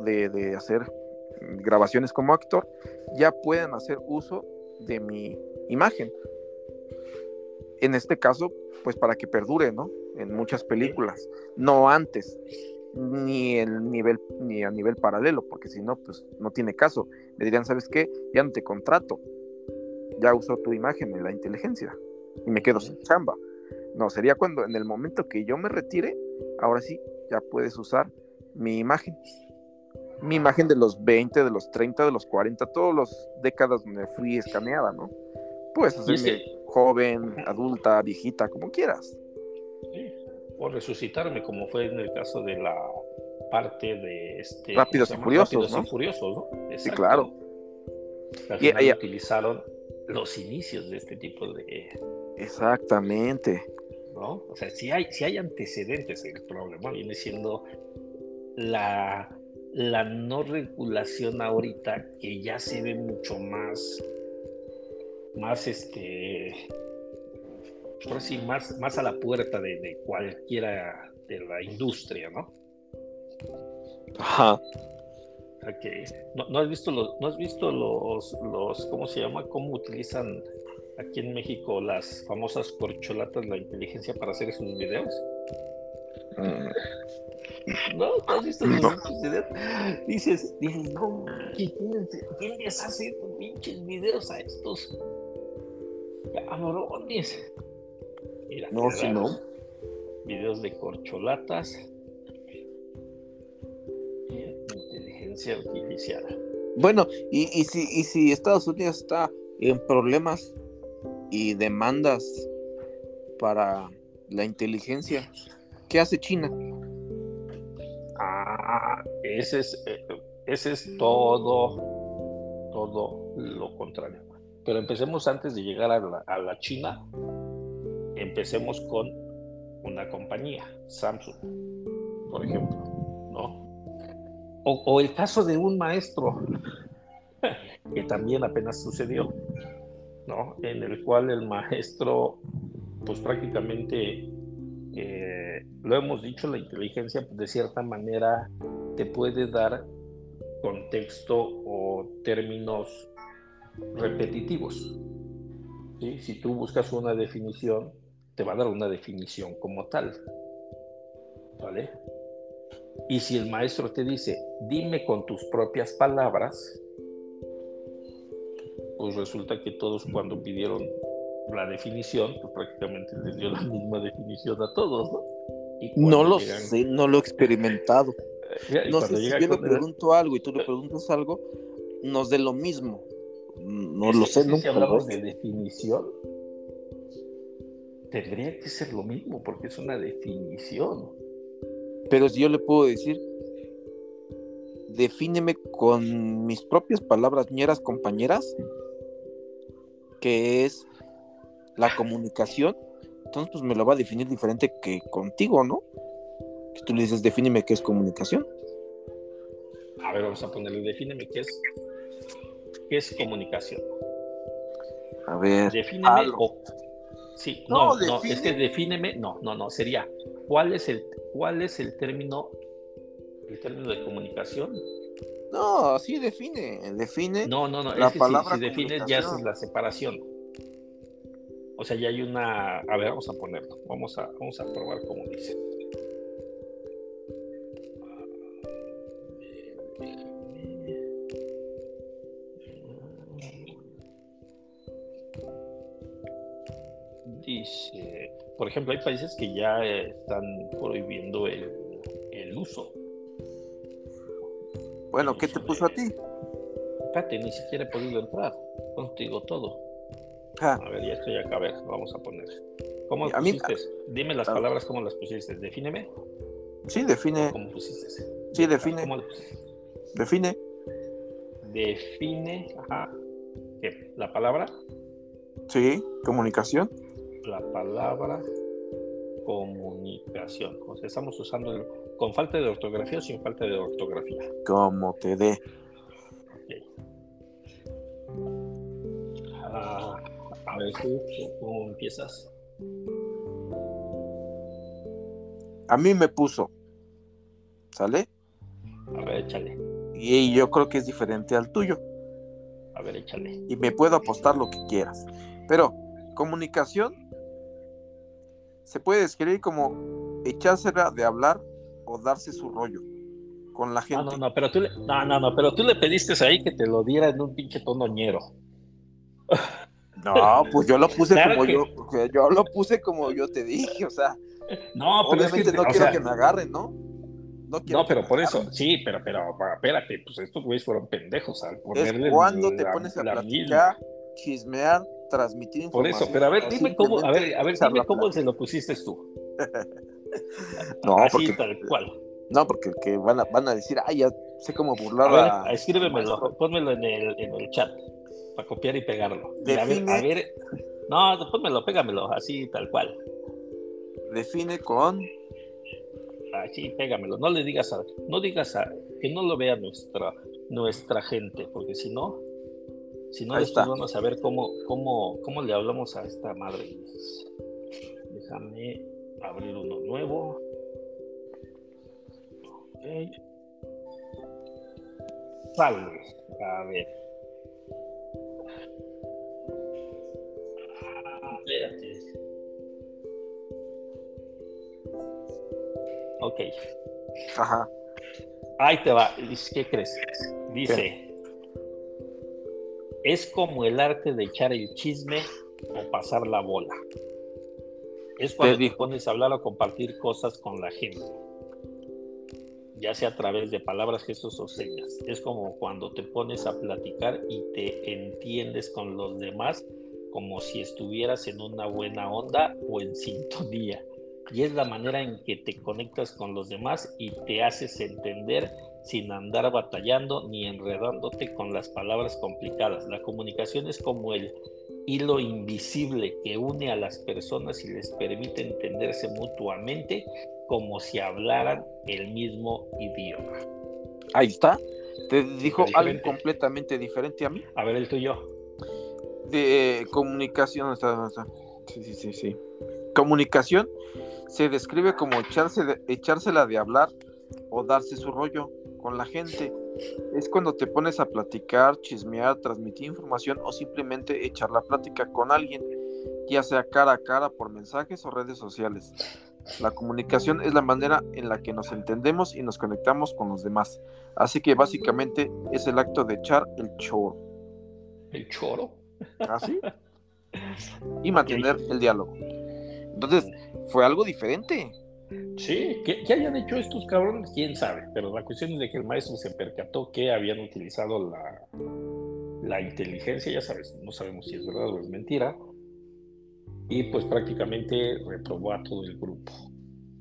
de, hacer grabaciones como actor, ya puedan hacer uso de mi imagen. En este caso, pues para que perdure, ¿no? En muchas películas, no antes, ni el nivel, ni a nivel paralelo, porque si no, pues no tiene caso. Me dirían, ¿sabes qué? Ya no te contrato, ya usó tu imagen en la inteligencia y me quedo sin chamba. No, sería cuando en el momento que yo me retire, ahora sí, ya puedes usar mi imagen. Mi imagen de los 20, de los 30, de los 40, todas las décadas donde fui escaneada, ¿no? Puedes hacerme joven, adulta, viejita, como quieras. O resucitarme, como fue en el caso de la parte de este. Rápidos y Furiosos. Rápidos y Furiosos, ¿no? Sí, claro. y, utilizaron los inicios de este tipo de... Exactamente. ¿No? O sea, si hay, si hay antecedentes, el problema viene siendo la, la no regulación ahorita que ya se ve mucho más, más este, por así, más, más a la puerta de, cualquiera de la industria, ¿no? Ajá. ¿No, has visto los, no has visto los, los, ¿cómo se llama? ¿Cómo utilizan aquí en México las famosas corcholatas la inteligencia para hacer esos videos? Mm. ¿No? has visto los videos? Dices, dices, no, ¿quién, les hace pinches videos a estos cabrones? Mira, no, si no. Videos de corcholatas artificial. Bueno, y, y, si, y si Estados Unidos está en problemas y demandas para la inteligencia, ¿qué hace China? Ah, ese es, eh, ese es todo, todo lo contrario. Pero empecemos antes de llegar a la, a la China, empecemos con una compañía, Samsung, por ejemplo, ¿no? O, el caso de un maestro, que también apenas sucedió, ¿no? En el cual el maestro, pues prácticamente, eh, lo hemos dicho, la inteligencia pues, de cierta manera te puede dar contexto o términos repetitivos. Si tú buscas una definición, te va a dar una definición como tal. ¿Vale? Y si el maestro te dice, dime con tus propias palabras, pues resulta que todos cuando pidieron la definición, pues prácticamente les dio la misma definición a todos, ¿no? No lo sé, no lo he experimentado. no sé si yo le pregunto algo y tú le preguntas algo, nos dé lo mismo. No lo sé, Si hablamos de definición, tendría que ser lo mismo porque es una definición. Pero si yo le puedo decir, defíneme con mis propias palabras, ñeras compañeras, que es la comunicación, entonces pues me lo va a definir diferente que contigo, ¿no? Que tú le dices, defíneme qué es comunicación. A ver, vamos a ponerle, defíneme qué es, qué es comunicación. A ver. Defíneme. Sí, no, no, es que defíneme, no, no, no, sería, ¿cuál es el, cuál es el término, el término de comunicación? No, sí define, define. No, no, no, la es que palabra si, define ya es la separación. O sea, ya hay una. A ver, vamos a ponerlo. Vamos a, vamos a probar cómo dice. Dice, por ejemplo, hay países que ya están prohibiendo el, el uso. Bueno, ¿qué te puso a ti? Espérate, ni siquiera he podido entrar. Contigo todo. A ver, ya estoy acá, a ver, vamos a poner. ¿Cómo a pusiste? Dime las palabras, ¿cómo las pusiste? Defíneme. Sí, define. ¿Cómo pusiste? Sí, define. Define. Define, ajá. ¿Qué? ¿La palabra? Sí, comunicación. La palabra comunicación. O sea, estamos usando con falta de ortografía o sin falta de ortografía. Como te dé. A ver, ¿tú cómo empiezas? A mí me puso. ¿Sale? A ver, échale. Y yo creo que es diferente al tuyo. A ver, échale. Y me puedo apostar lo que quieras. Pero, comunicación se puede describir como echársela de hablar o darse su rollo con la gente. No, no, no, pero tú le, no, no, no, pero tú le pediste ahí que te lo diera en un pinche tono ñero. No, pues yo lo puse como yo, yo lo puse como yo te dije, o sea. No, pero es que, no quiero que me agarren, ¿no? No, pero por eso, sí, pero, pero, espérate, pues estos güeyes fueron pendejos al ponerle. Es cuando te pones a platicar, chismear, transmitir información. Por eso, pero a ver, dime cómo, a ver, a ver, dime cómo se lo pusiste tú. no, porque, tal cual. No, porque que van a, van a decir, ay, ya sé cómo burlar a. Ver, escríbemelo, pónmelo en el, en el chat para copiar y pegarlo. Define, a, ver, no, pónmelo, pégamelo, así tal cual. Define con. Así, pégamelo. No le digas a, no digas a, que no lo vea nuestra, nuestra gente, porque si no, si no, después vamos a ver cómo, cómo, cómo le hablamos a esta madre. Déjame abrir uno nuevo. Sale. A ver. Ok. Ajá. Ahí te va. ¿Qué crees? Dice, es como el arte de echar el chisme o pasar la bola. Es cuando te, pones a hablar o compartir cosas con la gente. Ya sea a través de palabras, gestos o señas. Es como cuando te pones a platicar y te entiendes con los demás como si estuvieras en una buena onda o en sintonía. Y es la manera en que te conectas con los demás y te haces entender sin andar batallando ni enredándote con las palabras complicadas. La comunicación es como el hilo invisible que une a las personas y les permite entenderse mutuamente como si hablaran el mismo idioma. Ahí está. Te dijo algo completamente diferente a mí. A ver el tuyo de comunicación. Está, está. Sí, sí, sí, sí. Comunicación se describe como echarse de, echársela de hablar o darse su rollo con la gente. Es cuando te pones a platicar, chismear, transmitir información o simplemente echar la plática con alguien, ya sea cara a cara por mensajes o redes sociales. La comunicación es la manera en la que nos entendemos y nos conectamos con los demás. Así que básicamente es el acto de echar el choro. ¿El choro? ¿Así? ¿Ah, y mantener el diálogo. Entonces, fue algo diferente. Sí, ¿qué, hayan hecho estos cabrones? Quién sabe, pero la cuestión es de que el maestro se percató que habían utilizado la, la inteligencia, ya sabes, no sabemos si es verdad o es mentira, y pues prácticamente reprobó a todo el grupo.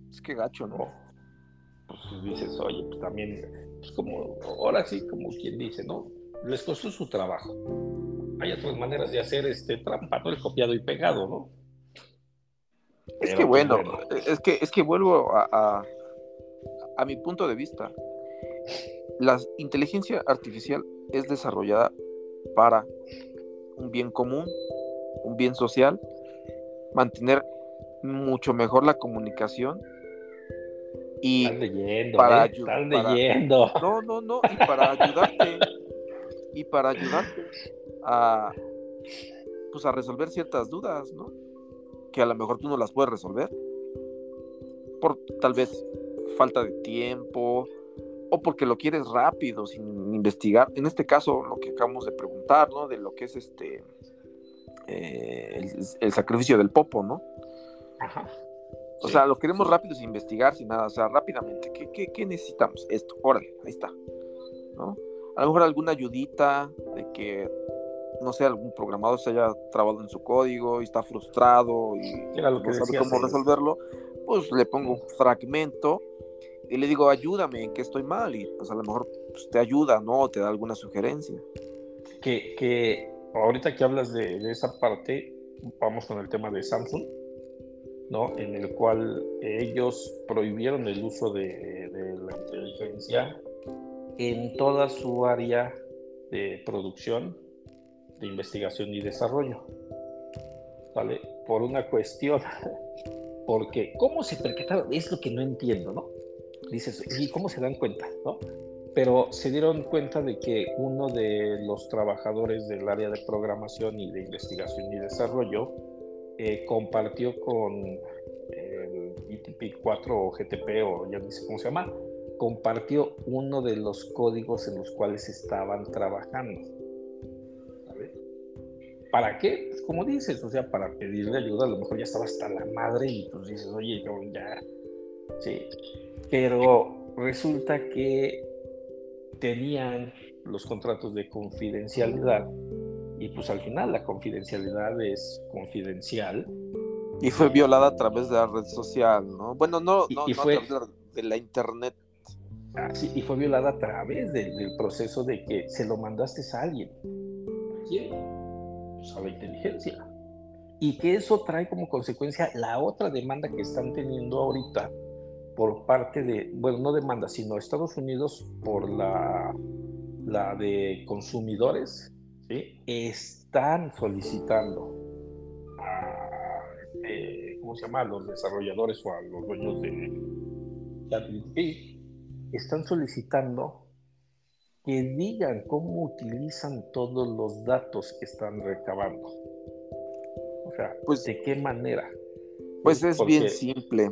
Es que gacho, ¿no? Pues dices, oye, pues también, pues como, ahora sí, como quien dice, ¿no? Les costó su trabajo. Hay otras maneras de hacer este trampa, ¿no? El copiado y pegado, ¿no? Es que bueno, es que es que vuelvo a, a, mi punto de vista. La inteligencia artificial es desarrollada para un bien común, un bien social, mantener mucho mejor la comunicación y leyendo, para, ¿eh? leyendo. No, no, no, y para ayudarte y para ayudarte a pues a resolver ciertas dudas, ¿no? Que a lo mejor tú no las puedes resolver por tal vez falta de tiempo o porque lo quieres rápido sin investigar. En este caso, lo que acabamos de preguntar, ¿no? De lo que es este eh, el, sacrificio del popo, ¿no? Ajá. O sea, lo queremos rápido sin investigar, sin nada, o sea, rápidamente. ¿Qué, qué, qué necesitamos? Esto, órale, ahí está. ¿No? A lo mejor alguna ayudita de que no sé, algún programador se haya trabado en su código y está frustrado y no sabe cómo resolverlo, pues le pongo un fragmento y le digo, ayúdame en que estoy mal y pues a lo mejor pues, te ayuda, ¿no? te da alguna sugerencia. Que, que ahorita que hablas de, esa parte, vamos con el tema de Samsung, ¿no? En el cual ellos prohibieron el uso de, de la inteligencia en toda su área de producción de investigación y desarrollo. ¿Vale? Por una cuestión. Porque, ¿cómo se percataron? Es lo que no entiendo, ¿no? Dices, ¿y cómo se dan cuenta, no? Pero se dieron cuenta de que uno de los trabajadores del área de programación y de investigación y desarrollo eh, compartió con el ITP 4 o GTP o ya no sé cómo se llama, compartió uno de los códigos en los cuales estaban trabajando. ¿Para qué? Pues como dices, o sea, para pedirle ayuda, a lo mejor ya estaba hasta la madre y pues dices, oye, yo ya. Sí. Pero resulta que tenían los contratos de confidencialidad y pues al final la confidencialidad es confidencial. Y fue violada a través de la red social, ¿no? Bueno, no, no, no fue, a través de la internet. Ah, sí, y fue violada a través del proceso de que se lo mandaste a alguien. ¿A quién? Pues, a la inteligencia. Y que eso trae como consecuencia la otra demanda que están teniendo ahorita por parte de, bueno, no demanda, sino Estados Unidos por la, la de consumidores, ¿sí? están solicitando a, eh, ¿cómo se llama?, a los desarrolladores o a los dueños de ChatGPT, están solicitando que digan cómo utilizan todos los datos que están recabando. O sea, pues, ¿de qué manera? Pues es bien simple.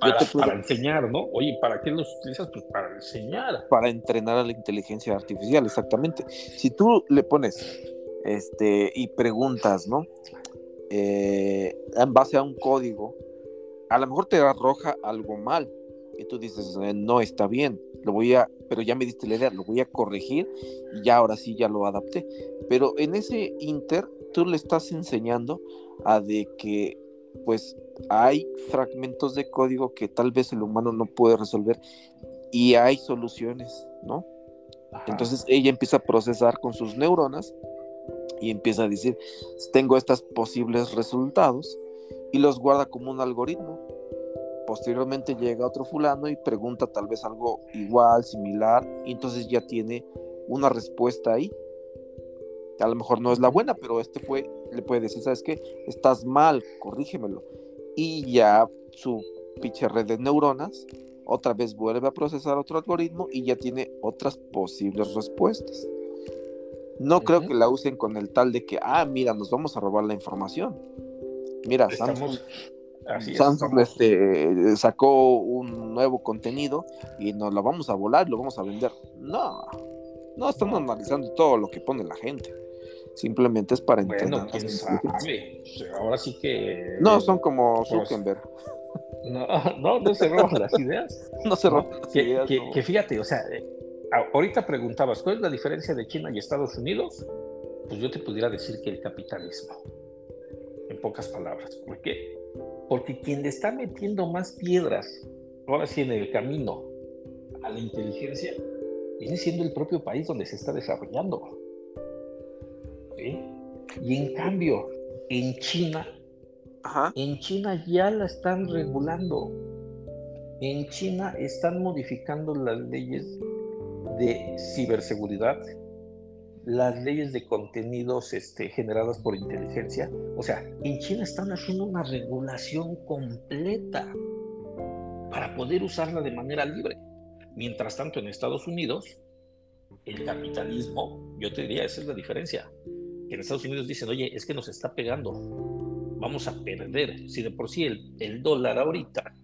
Para, enseñar, ¿no? Oye, ¿para qué los utilizas? Pues para enseñar. Para entrenar a la inteligencia artificial, exactamente. Si tú le pones este y preguntas, ¿no? Eh, en base a un código, a lo mejor te arroja algo mal, y tú dices, eh, no está bien, lo voy a, pero ya me diste la idea, lo voy a corregir y ya ahora sí ya lo adapté. Pero en ese inter, tú le estás enseñando a de que, pues, hay fragmentos de código que tal vez el humano no puede resolver y hay soluciones, ¿no? Entonces ella empieza a procesar con sus neuronas y empieza a decir, tengo estos posibles resultados y los guarda como un algoritmo posteriormente llega otro fulano y pregunta tal vez algo igual, similar, y entonces ya tiene una respuesta ahí. A lo mejor no es la buena, pero este fue, le puede decir, ¿sabes qué? Estás mal, corrígemelo. Y ya su pinche red de neuronas otra vez vuelve a procesar otro algoritmo y ya tiene otras posibles respuestas. No creo que la usen con el tal de que, ah, mira, nos vamos a robar la información. Mira, Samsung, este, sacó un nuevo contenido y nos lo vamos a volar, lo vamos a vender. No, no estamos analizando todo lo que pone la gente. Simplemente es para bueno, entender. Ahora sí que. No, son como pues, Zuckerberg. No, no, no se roban las ideas. No se roban las que, ideas. Que, fíjate, o sea, eh, ahorita preguntabas, ¿cuál es la diferencia de China y Estados Unidos? Pues yo te pudiera decir que el capitalismo, en pocas palabras. ¿Por qué? Porque quien le está metiendo más piedras, ahora sí en el camino a la inteligencia, viene siendo el propio país donde se está desarrollando. ¿Sí? Y en cambio, en China en China ya la están regulando. En China están modificando las leyes de ciberseguridad, las leyes de contenidos este, generadas por inteligencia. O sea, en China están haciendo una regulación completa para poder usarla de manera libre. Mientras tanto, en Estados Unidos, el capitalismo, yo te diría, esa es la diferencia. Que en Estados Unidos dicen, oye, es que nos está pegando vamos a perder. Si de por sí el, dólar ahorita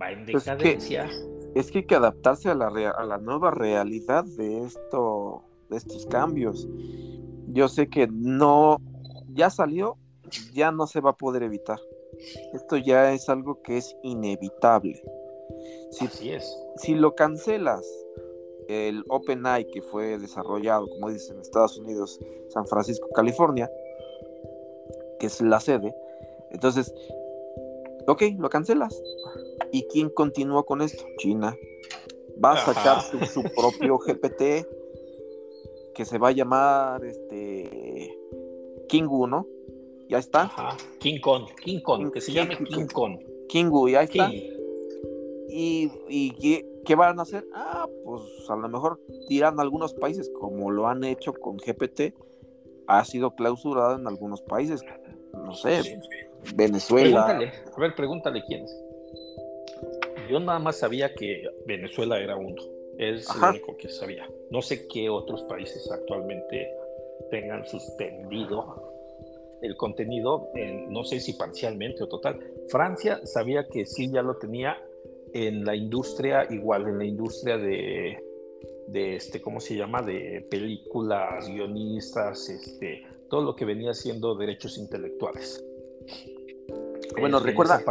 va en pues decadencia. Es que, hay que adaptarse a la, a la nueva realidad de, esto, estos cambios. Yo sé que no, ya salió, ya no se va a poder evitar. Esto ya es algo que es inevitable. Si, Así es. Si lo cancelas, el OpenAI que fue desarrollado, como dicen en Estados Unidos, San Francisco, California, que es la sede. Entonces, ok, lo cancelas. ¿Y quién continúa con esto? China. Va a sacar su, propio GPT que se va a llamar este Kingu, ¿no? Ya está. King Kong, King Kong, que se llame King Kong. Kingu, ya está. ¿Y, y qué, van a hacer? Ah, pues a lo mejor tiran algunos países, como lo han hecho con GPT, ha sido clausurado en algunos países no sé, Venezuela. Pregúntale, a ver, pregúntale quién es. Yo nada más sabía que Venezuela era uno. Es lo único que sabía. No sé qué otros países actualmente tengan suspendido el contenido, no sé si parcialmente o total. Francia sabía que sí ya lo tenía en la industria, igual en la industria de, de este, ¿cómo se llama? De películas, guionistas, este, todo lo que venía siendo derechos intelectuales. Bueno, recuerda,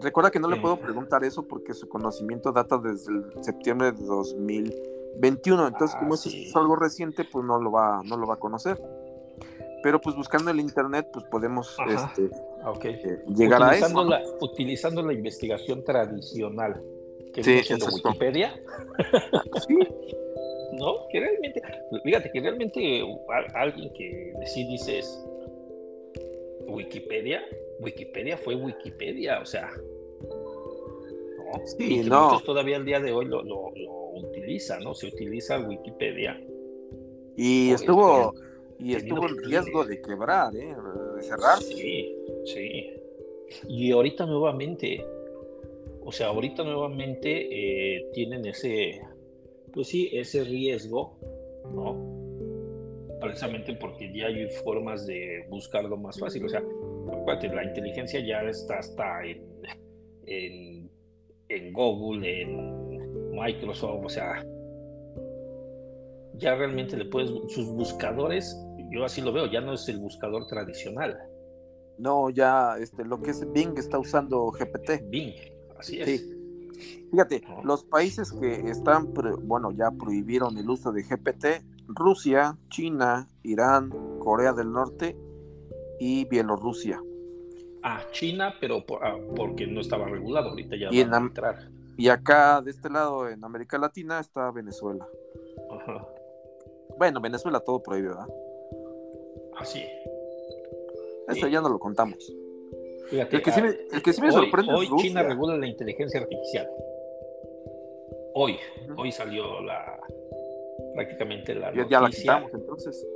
recuerda que no le puedo preguntar eso porque su conocimiento data desde el septiembre de 2021, entonces como es algo reciente, pues no lo va, no lo va a conocer. Pero pues buscando el internet, pues podemos este, eh, llegar a eso. La, utilizando la investigación tradicional, que es Wikipedia. sí. ¿no? Que realmente, fíjate que realmente alguien que sí dices Wikipedia, Wikipedia fue Wikipedia, o sea, ¿no? Sí, y no. muchos todavía al día de hoy lo, lo, utilizan, ¿no? Se utiliza Wikipedia. Y estuvo, y estuvo en riesgo de quebrar, ¿eh? De cerrar. Sí, sí. Y ahorita nuevamente, o sea, ahorita nuevamente eh, tienen ese, pues sí, ese riesgo, ¿no? Precisamente porque ya hay formas de buscarlo más fácil. O sea, la inteligencia ya está hasta en, en, en Google, en Microsoft, o sea, ya realmente le puedes, sus buscadores, yo así lo veo, ya no es el buscador tradicional. No, ya este, lo que es Bing está usando GPT. Bing, así es. Fíjate, los países que están, bueno, ya prohibieron el uso de GPT, Rusia, China, Irán, Corea del Norte y Bielorrusia. Ah, China, pero ah, porque no estaba regulado, ahorita ya y a entrar. Y acá, de este lado, en América Latina, está Venezuela. Ajá. Bueno, Venezuela todo prohibido, ¿verdad? Así. Eso ya no lo contamos el que sí me, el que sí me hoy, sorprende hoy China regula la inteligencia artificial. Hoy, hoy salió la prácticamente la ya, noticia. Ya la quitamos entonces.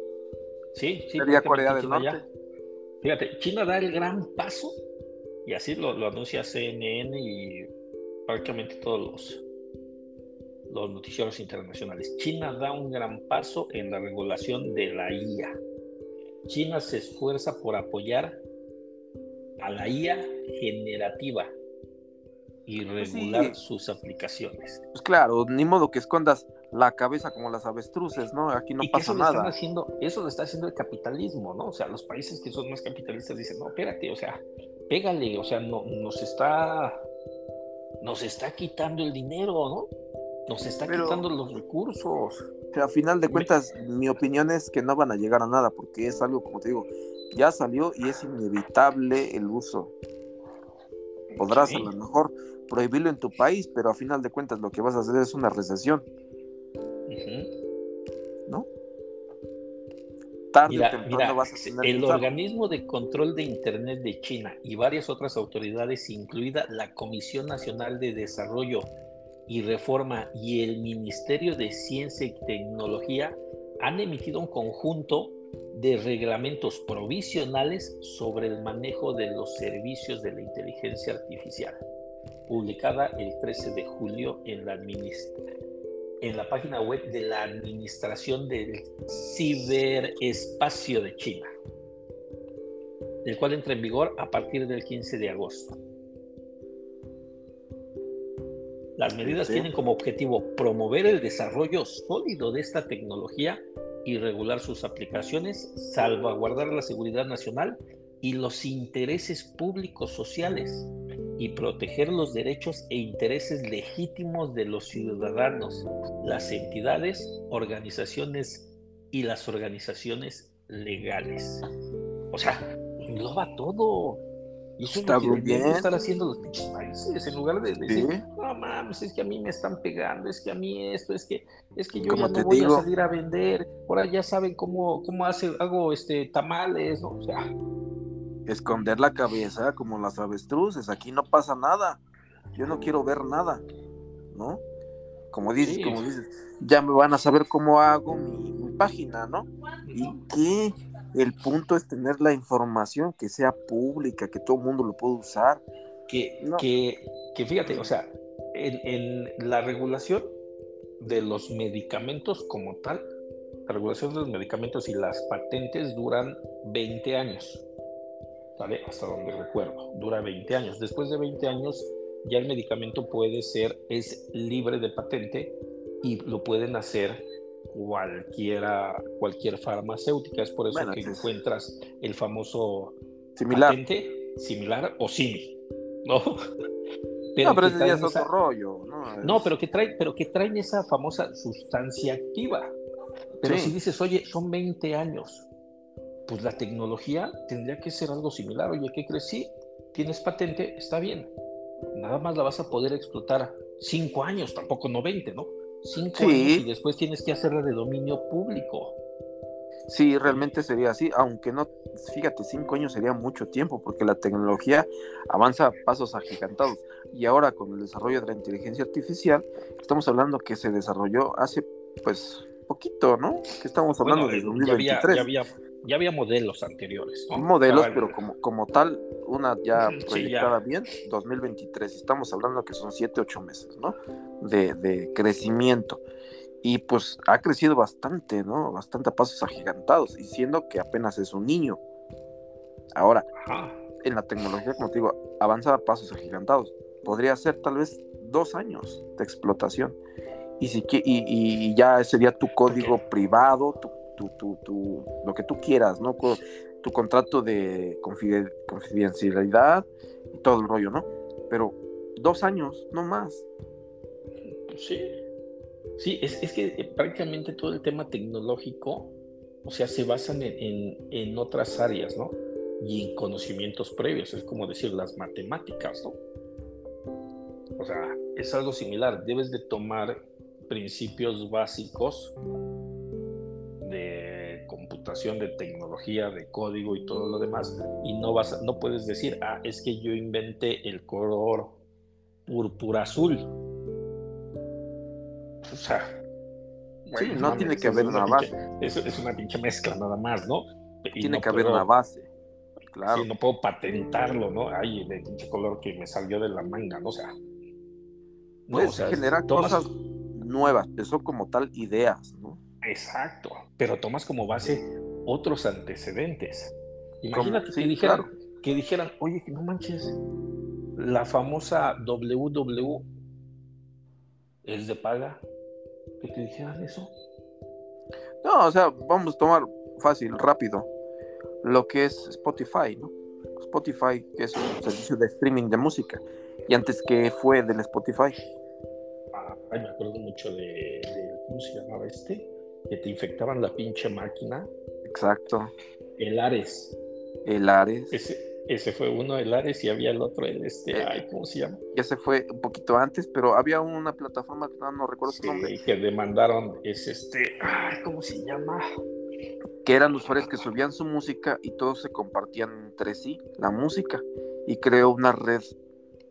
Sí, sí. Sería Corea del Norte. Fíjate, China da el gran paso, y así lo, anuncia CNN y prácticamente todos los, los noticieros internacionales. China da un gran paso en la regulación de la IA. China se esfuerza por apoyar a la IA generativa y pues regular sus aplicaciones. Pues claro, ni modo que escondas la cabeza como las avestruces, ¿no? Aquí no pasa eso nada. haciendo, eso lo está haciendo el capitalismo, ¿no? O sea, los países que son más capitalistas dicen, no, espérate, o sea, pégale, o sea, no, nos está, nos está quitando el dinero, ¿no? Nos está quitando los recursos. Pero a final de cuentas, mi opinión es que no van a llegar a nada, porque es algo, como te digo, ya salió y es inevitable el uso. Podrás a lo mejor prohibirlo en tu país, pero a final de cuentas lo que vas a hacer es una recesión. ¿No? Tarde vas a El organismo de control de Internet de China y varias otras autoridades, incluida la Comisión Nacional de Desarrollo y Reforma y el Ministerio de Ciencia y Tecnología, han emitido un conjunto de reglamentos provisionales sobre el manejo de los servicios de la inteligencia artificial publicada el 13 de julio en la, en la página web de la Administración del Ciberespacio de China, el cual entra en vigor a partir del 15 de agosto. Las medidas tienen como objetivo promover el desarrollo sólido de esta tecnología y regular sus aplicaciones, salvaguardar la seguridad nacional y los intereses públicos sociales y proteger los derechos e intereses legítimos de los ciudadanos, las entidades, organizaciones y las organizaciones legales. O sea, engloba todo. Y eso Está es lo que bien. estar haciendo los pinches países, en lugar de decir, no mames, es que a mí me están pegando, es que a mí esto, es que, es que yo ya no voy a salir a vender, ahora ya saben cómo, cómo hace, hago este tamales, ¿no? O sea, esconder la cabeza como las avestruces. Aquí no pasa nada. Yo no quiero ver nada, ¿no? Como dices, como dices, ya me van a saber cómo hago mi, página, ¿no? Y que el punto es tener la información que sea pública, que todo el mundo lo pueda usar. Que, que, fíjate, o sea, en, en la regulación de los medicamentos como tal, la regulación de los medicamentos y las patentes duran 20 años. Hasta donde recuerdo, dura 20 años. Después de 20 años ya el medicamento puede ser, es libre de patente y lo pueden hacer cualquiera, cualquier farmacéutica. Es por eso que encuentras el famoso similar. patente similar o símil, ¿no? Pero, no, pero ese es otro rollo, ¿no? No, pero que, trae, pero que traen esa famosa sustancia activa. Pero si dices, oye, son 20 años, pues la tecnología tendría que ser algo similar. Oye, ¿qué crees? Sí, tienes patente, está bien. Nada más la vas a poder explotar cinco años, tampoco no 20, ¿no? Cinco años y después tienes que hacerla de dominio público. Sí, realmente sería así, aunque no, fíjate, cinco años sería mucho tiempo porque la tecnología avanza a pasos agigantados y ahora con el desarrollo de la inteligencia artificial, estamos hablando que se desarrolló hace pues poquito, ¿no? Que estamos hablando de 2023. Ya había, ya había modelos anteriores. Modelos, pero como, como tal, una ya proyectada bien, 2023. Estamos hablando que son 7, 8 meses, ¿no? De, crecimiento. Y pues ha crecido bastante, ¿no? Bastante a pasos agigantados, y siendo que apenas es un niño. Ahora, en la tecnología, como te digo, avanza a pasos agigantados. Podría ser tal vez dos años de explotación. Y, si, y, y ya sería tu código privado, tu tu, lo que tú quieras, ¿no? Tu contrato de confidencialidad y todo el rollo, ¿no? Pero dos años, no más. Sí. Sí, es, que eh, prácticamente todo el tema tecnológico, o sea, se basan en, en otras áreas, ¿no? Y en conocimientos previos, es como decir las matemáticas, ¿no? O sea, es algo similar. Debes de tomar principios básicos de tecnología, de código y todo lo demás, y no, vas, no puedes decir, ah, es que yo inventé el color púrpura azul. O sea, Sí, no tiene que haber una, base. Es, es, una pinche mezcla nada más, ¿no? tiene que haber una base. Claro. Sí, no puedo patentarlo, ¿no? Ay, el pinche color que me salió de la manga, ¿no? O sea. Puedes generar cosas nuevas, eso como tal ideas, ¿no? Exacto, pero tomas como base otros antecedentes. Imagínate que, dijeran, que dijeran, oye, que no manches, la famosa WW es de paga. Que te dijeran eso. No, o sea, vamos a tomar fácil, rápido, lo que es Spotify, ¿no? Spotify es un servicio de streaming de música. Y antes que fue del Spotify. Ay, me acuerdo mucho de, de, ¿cómo se llamaba este? Que te infectaban la pinche máquina. Exacto. El Ares. El Ares. Ese, ese fue uno, el Ares, y había el otro, el este, eh, ay, ¿cómo se llama? Ya se fue un poquito antes, pero había una plataforma que no, recuerdo su nombre. que demandaron, es este, ay, ¿cómo se llama? Que eran usuarios que subían su música y todos se compartían entre sí la música. Y creó una red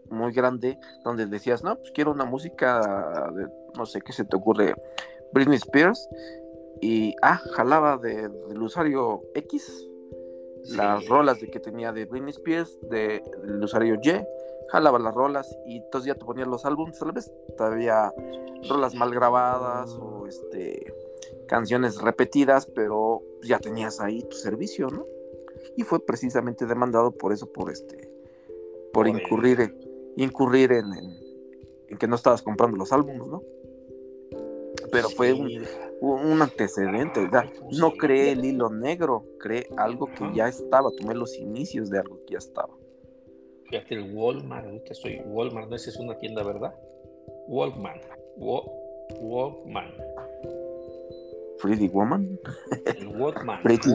muy grande donde decías, no, pues quiero una música de, no sé qué se te ocurre, Britney Spears. Y, ah, jalaba de, del usuario X las rolas de que tenía de Britney Spears, de, del usuario Y, jalaba las rolas y entonces ya te ponías los álbumes tal vez todavía rolas mal grabadas o este canciones repetidas, pero ya tenías ahí tu servicio, ¿no? Y fue precisamente demandado por eso, por este, por, incurrir, en, incurrir en, en, que no estabas comprando los álbumes, ¿no? Pero fue un, un antecedente, no cree el hilo negro, cree algo que ya estaba, tomé los inicios de algo que ya estaba. Fíjate, el Walmart, ahorita estoy, Walmart, ¿no? Esa es una tienda, ¿verdad? Walkman, Walkman. Pretty Woman. El Walkman. Pretty,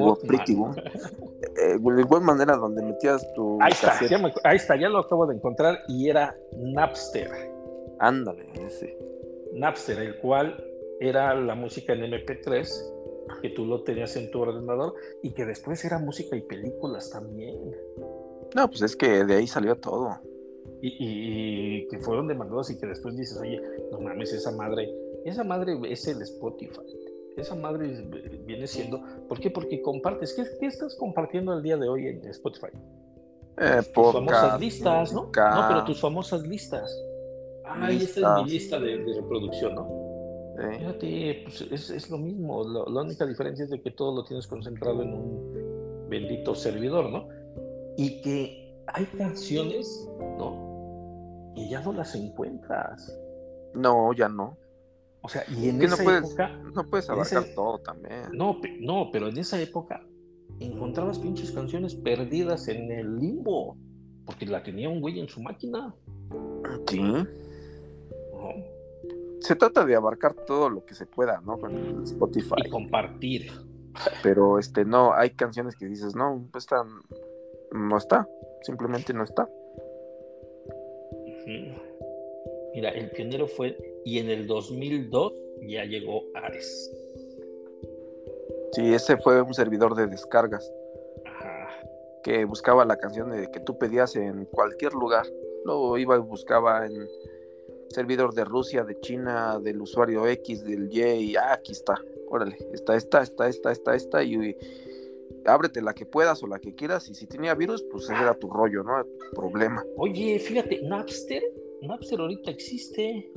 Woman. Eh, el Walkman era donde metías tu. Ahí está, ya ahí está, ya lo acabo de encontrar y era Napster. Ándale, ese. Napster, el cual era la música en MP3 que tú lo tenías en tu ordenador y que después era música y películas también. No, pues es que de ahí salió todo. Y, que fueron demandados y que después dices, oye, no mames, esa madre, esa madre es el Spotify. Esa madre viene siendo, ¿por qué? Porque compartes. ¿Qué, qué estás compartiendo el día de hoy en Spotify? Eh, tus famosas listas, ¿no? No, pero tus famosas listas. Ah, está es mi lista de reproducción, ¿no? Fíjate, pues es, lo mismo. la única diferencia es de que todo lo tienes concentrado en un bendito servidor, ¿no? Y que hay canciones, ¿no? Y ya no las encuentras. No, ya no. O sea, y en esa no puedes, época. No puedes abarcar todo también. No, no, pero en esa época encontrabas pinches canciones perdidas en el limbo. Porque la tenía un güey en su máquina. Sí se trata de abarcar todo lo que se pueda, ¿no? Con Spotify. Y compartir. Pero este no, hay canciones que dices, no, pues no está, simplemente no está. Mira, el pionero fue, y en el 2002 ya llegó Ares. Sí, ese fue un servidor de descargas. Ajá. Que buscaba la canción de que tú pedías en cualquier lugar. Luego iba y buscaba en servidor de Rusia, de China, del usuario X, del Y, y ah, aquí está, órale, está esta, está esta, está esta, y, ábrete la que puedas o la que quieras, y si tenía virus, pues ese era tu rollo, ¿no? Tu problema. Oye, fíjate, Napster, Napster ahorita existe.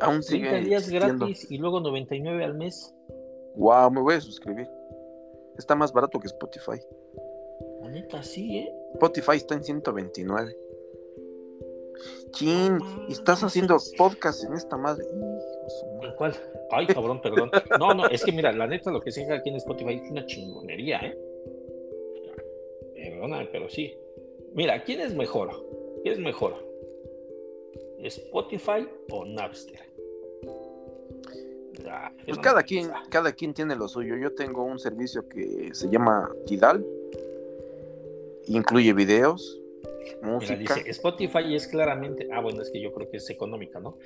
Aún sigue 30 días gratis y luego 99 al mes. Wow, me voy a suscribir. Está más barato que Spotify. La neta, sí, ¿eh? Spotify está en 129. Chin, estás haciendo podcast en esta madre. ¿En cuál? Ay, cabrón, perdón. No, no, es que mira, la neta, lo que se aquí en Spotify es una chingonería, ¿eh? Perdona, pero sí. Mira, ¿quién es mejor? ¿Quién es mejor? ¿Spotify o Napster? Ah, pues cada quien, cada quien tiene lo suyo. Yo tengo un servicio que se llama Tidal. Incluye videos, dice, Spotify es claramente, ah, bueno, es que yo creo que es económica, ¿no?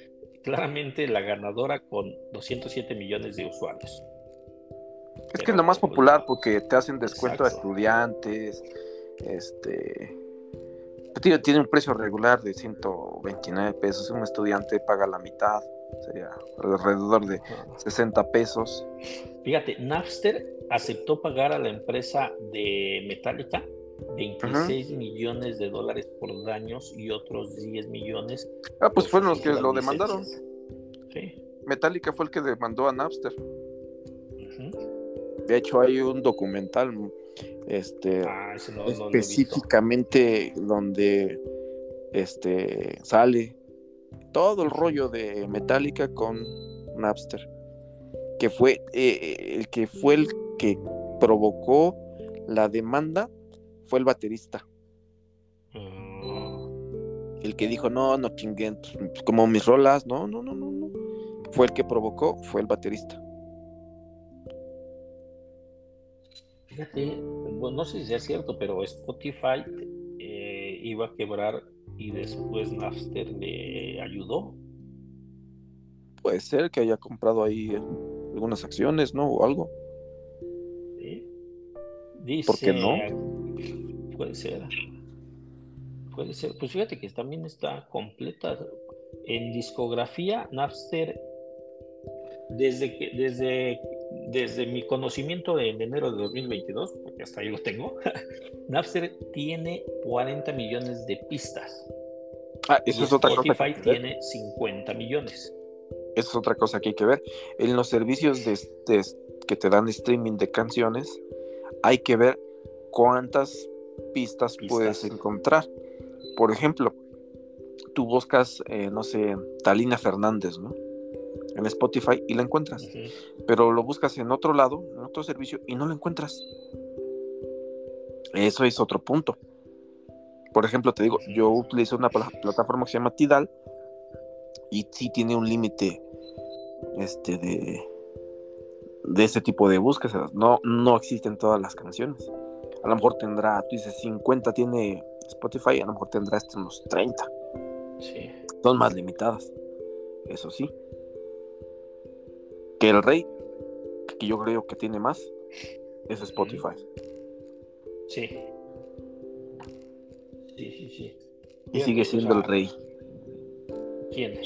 Claramente la ganadora con 207 millones de usuarios. Es que es lo más popular porque te hacen descuento a estudiantes, este, tiene un precio regular de 129 pesos, un estudiante paga la mitad, sería alrededor de 60 pesos. Fíjate, Napster aceptó pagar a la empresa de Metallica 26 millones de dólares por daños y otros 10 millones. Ah, pues fueron los que lo demandaron. Sí. Metallica fue el que demandó a Napster. De hecho, hay un documental este ah, específicamente donde este sale todo el rollo de Metallica con Napster que fue eh, el que fue el que provocó la demanda fue el baterista. Mm. el que dijo no no chinguen pues, como mis rolas no no no no no. Fue el que provocó fue el baterista Fíjate, no sé si es cierto, pero Spotify eh, iba a quebrar y después Napster le ayudó. Puede ser que haya comprado ahí algunas acciones, ¿no? O algo. ¿Sí? Dice, ¿Por qué no? Puede ser. Puede ser. Pues fíjate que también está completa. En discografía, Napster, desde que, desde desde mi conocimiento en enero de 2022, porque hasta ahí lo tengo, Napster tiene 40 millones de pistas. Ah, eso es otra cosa. Spotify tiene 50 millones. Eso es otra cosa que hay que ver. En los servicios de, que te dan streaming de canciones, hay que ver cuántas pistas, puedes encontrar. Por ejemplo, tú buscas, eh, no sé, Talina Fernández, ¿no? En Spotify y la encuentras. Pero lo buscas en otro lado, en otro servicio y no lo encuentras. Eso es otro punto. Por ejemplo, te digo, yo utilizo una plataforma que se llama Tidal y sí tiene un límite este de de ese tipo de búsquedas. No, no existen todas las canciones. A lo mejor tendrá, tú dices 50 tiene Spotify, a lo mejor tendrá este unos 30. Sí. Son más limitadas. Eso sí que el rey, que yo creo que tiene más, es Spotify. Sí. Sí, sí, sí. Y sigue siendo el rey. ¿Quién?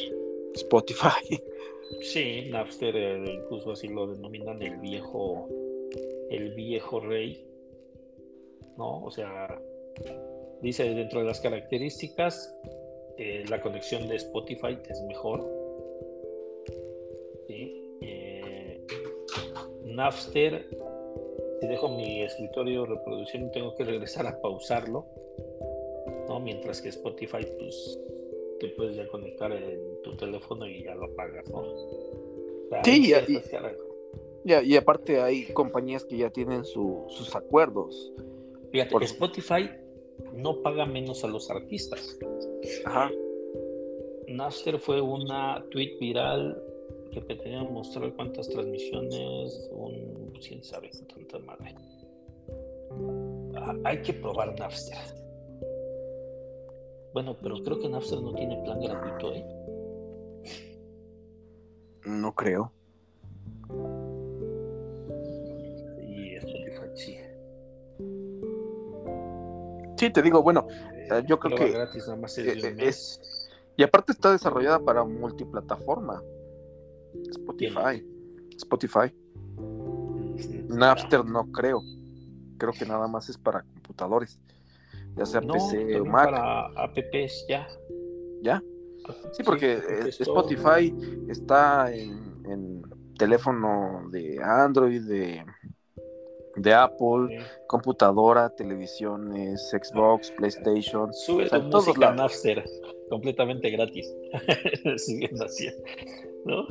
Spotify. Sí, Napster eh, incluso así lo denominan el viejo, el viejo rey. ¿No? O sea, dice dentro de las características, eh, la conexión de Spotify es mejor Napster, si dejo mi escritorio reproduciendo, tengo que regresar a pausarlo, ¿no? Mientras que Spotify, pues, te puedes ya conectar en tu teléfono y ya lo apagas, ¿no? sí, y, y, aparte hay compañías que ya tienen sus acuerdos. Fíjate, Por... Spotify no paga menos a los artistas. Ajá. Napster fue una tweet viral que pretendía mostrar cuántas transmisiones, un quién sabe, tanta madre. Ah, hay que probar Napster. Bueno, pero creo que Napster no tiene plan gratuito, ¿eh? No creo. Y Spotify sí. Sí, te digo, bueno, eh, yo creo que gratis, nada más es, eh, es, y aparte está desarrollada para multiplataforma. Spotify. Spotify. Napster no creo. Creo que nada más es para computadores. Ya sea PC o Mac. Para apps ya. ¿Ya? Sí, porque eh, Spotify está en, teléfono de Android, de, de Apple, computadora, televisiones, Xbox, PlayStation. Sube tu música Napster, completamente gratis. Siguiendo así. ¿No?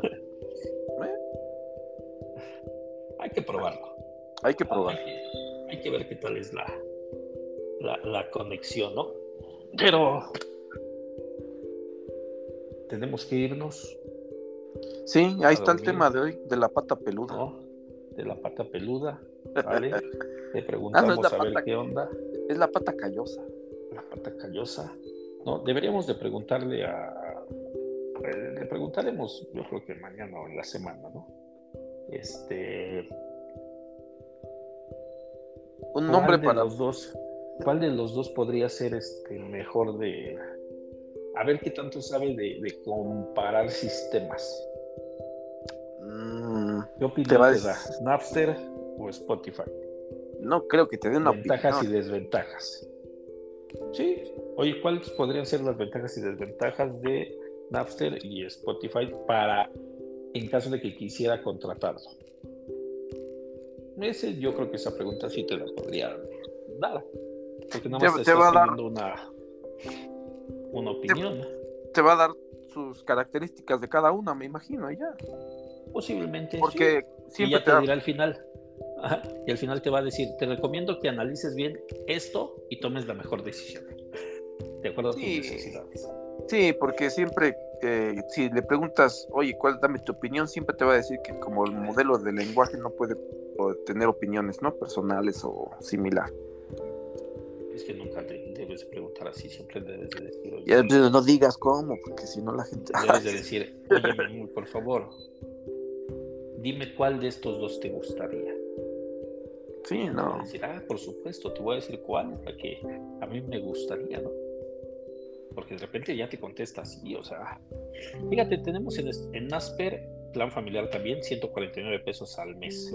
Hay que probarlo. Hay que probarlo. Hay que, ver qué tal es la, la, conexión, ¿no? Pero tenemos que irnos. Sí, ahí está el tema de hoy, de la pata peluda. De la pata peluda, ¿vale? Le preguntamos ah, a ver qué onda. Es la pata callosa. La pata callosa. No, deberíamos de preguntarle a... Le preguntaremos, yo creo que mañana o en la semana, ¿no? Este. Un nombre para los dos. ¿Cuál de los dos podría ser este mejor de. A ver qué tanto sabe de, comparar sistemas? ¿Qué opinión te, da? ¿Napster o Spotify? No creo que te dé una Ventajas y desventajas. Sí. Oye, ¿cuáles podrían ser las ventajas y desventajas de Napster y Spotify para en caso de que quisiera contratarlo? Ese, yo creo que esa pregunta sí te la podría dar. Porque nada más te, estás dar una, una opinión. Te, va a dar sus características de cada una, me imagino, ya. Posiblemente. Porque siempre y ya te, dirá al final. y al final te va a decir, te recomiendo que analices bien esto y tomes la mejor decisión. De acuerdo a tus necesidades. Sí, porque siempre, eh, si le preguntas, oye, ¿cuál, dame tu opinión? Siempre te va a decir que como el modelo de lenguaje no puede tener opiniones, ¿no? Personales o similar. Es que nunca te debes preguntar así, siempre debes de decir. ya, no digas cómo, porque si no la gente. Debes de decir, oye, por favor, dime cuál de estos dos te gustaría. Sí, no. Decir, ah, por supuesto, te voy a decir cuál la que a mí me gustaría, ¿no? Porque de repente ya te contestas, sí, o sea, fíjate, tenemos en, en Nasper plan familiar también, 149 pesos al mes.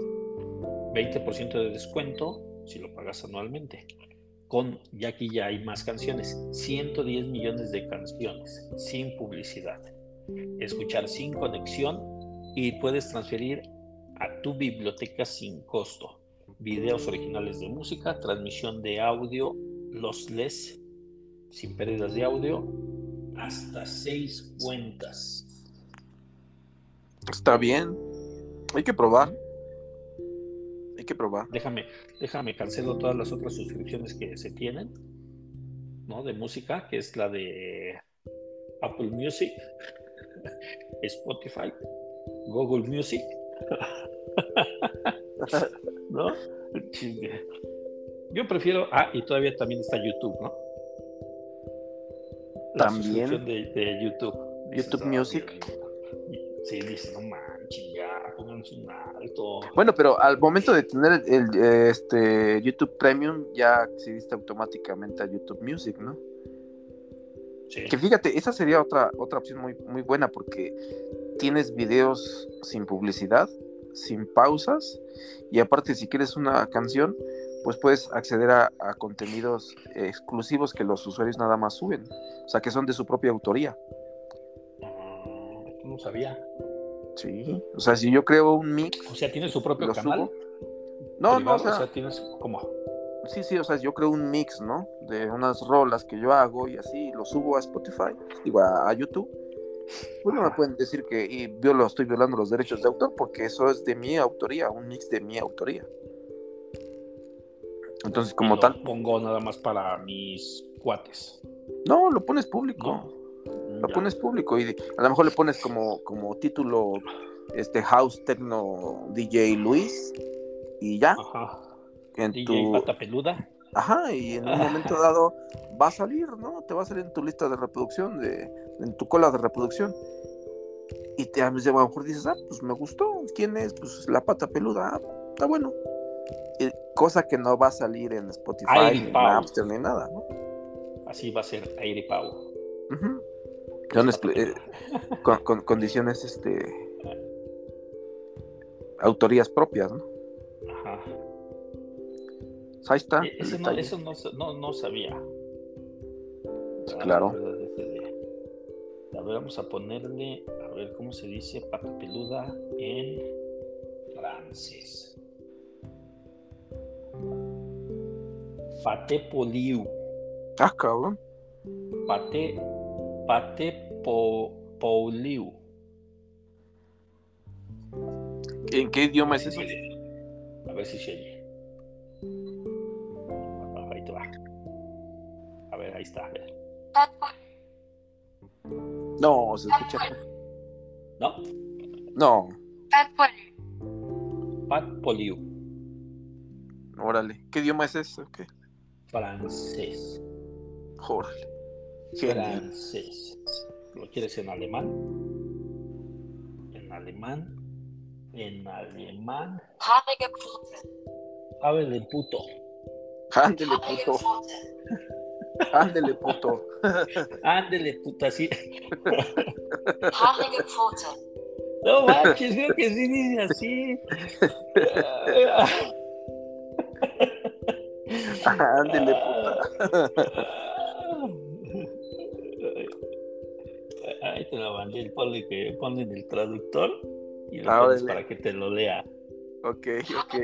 20% de descuento si lo pagas anualmente. Con, ya aquí ya hay más canciones, 110 millones de canciones, sin publicidad. Escuchar sin conexión y puedes transferir a tu biblioteca sin costo. Videos originales de música, transmisión de audio, los les, sin pérdidas de audio, hasta seis cuentas. Está bien. Hay que probar. Hay que probar. Déjame, déjame, cancelo todas las otras suscripciones que se tienen, ¿no? De música, que es la de Apple Music, Spotify, Google Music. ¿No? Yo prefiero. Ah, y todavía también está YouTube, ¿no? También. De, YouTube. YouTube Music. Sí, dice, no manches, ya, pónganse un alto. Bueno, pero al momento de tener el, este YouTube Premium, ya accediste automáticamente a YouTube Music, ¿no? Sí. Que fíjate, esa sería otra, otra opción muy, muy buena porque tienes videos sin publicidad, sin pausas, y aparte si quieres una canción, pues puedes acceder a, a contenidos exclusivos que los usuarios nada más suben, o sea, que son de su propia autoría no sabía. Sí, o sea, si yo creo un mix. O sea, ¿tiene su propio canal? No, no, o sea, tienes como. Sí, sí, o sea, yo creo un mix, ¿no? De unas rolas que yo hago y así lo subo a Spotify, digo, a, YouTube. Pues no me pueden decir que y yo lo estoy violando los derechos de autor porque eso es de mi autoría, un mix de mi autoría. Entonces, como tal. Pongo nada más para mis cuates. No, lo pones público lo pones público y a lo mejor le pones como, como título este House Techno DJ Luis y ya. Ajá. En DJ tu... pata peluda. Ajá, y en un momento dado va a salir, ¿no? Te va a salir en tu lista de reproducción, de, en tu cola de reproducción. Y te, a lo mejor dices, ah, pues me gustó. ¿Quién es? Pues la pata peluda. Ah, está bueno. Cosa que no va a salir en Spotify, ni Napster, ni nada, ¿no? Así va a ser Aire Pau. Ajá. Eh, con, condiciones, este. Autorías propias, ¿no? Ajá. Ahí está. E, eso, no, eso no, no, sabía. Claro. A ver, vamos a ponerle, a ver cómo se dice pata peluda en francés. Pate poliu. Ah, cabrón. Pate Pate Pauliu. ¿En qué idioma es eso? A ver si se oye. Ahí te va. A ver, ahí está. A ver. No, se escucha. ¿No? No. Pat Poliu. Órale. ¿Qué idioma es eso? ¿Qué? Francés. Órale francés. ¿Lo quieres en alemán? En alemán. En alemán. Ándele puto. Ándele puto. Ándele puto. Ándele puto, así. No manches, creo que sí dice así. Ándele, puta. Ahí te lo mandé el poli que ponen el traductor y lo Ah, pones para que te lo lea. Ok, ok.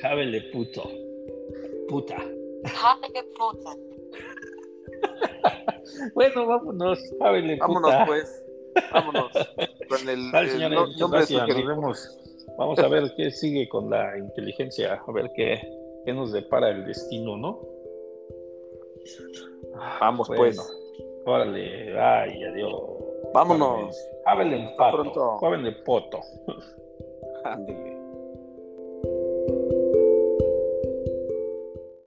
Jábele puto. Puta. Háblale puta. Bueno, vámonos. Jábele puta. Vámonos, pues. Vámonos. Con el, Vale, el señores, no- muchas nombre. Nos vemos. Vamos a ver qué sigue con la inteligencia, a ver qué, qué nos depara el destino, ¿no? Vamos, Bueno, pues. Órale, ay, adiós. Vámonos. Hábele en pato. pronto. Hábele poto. Ándele.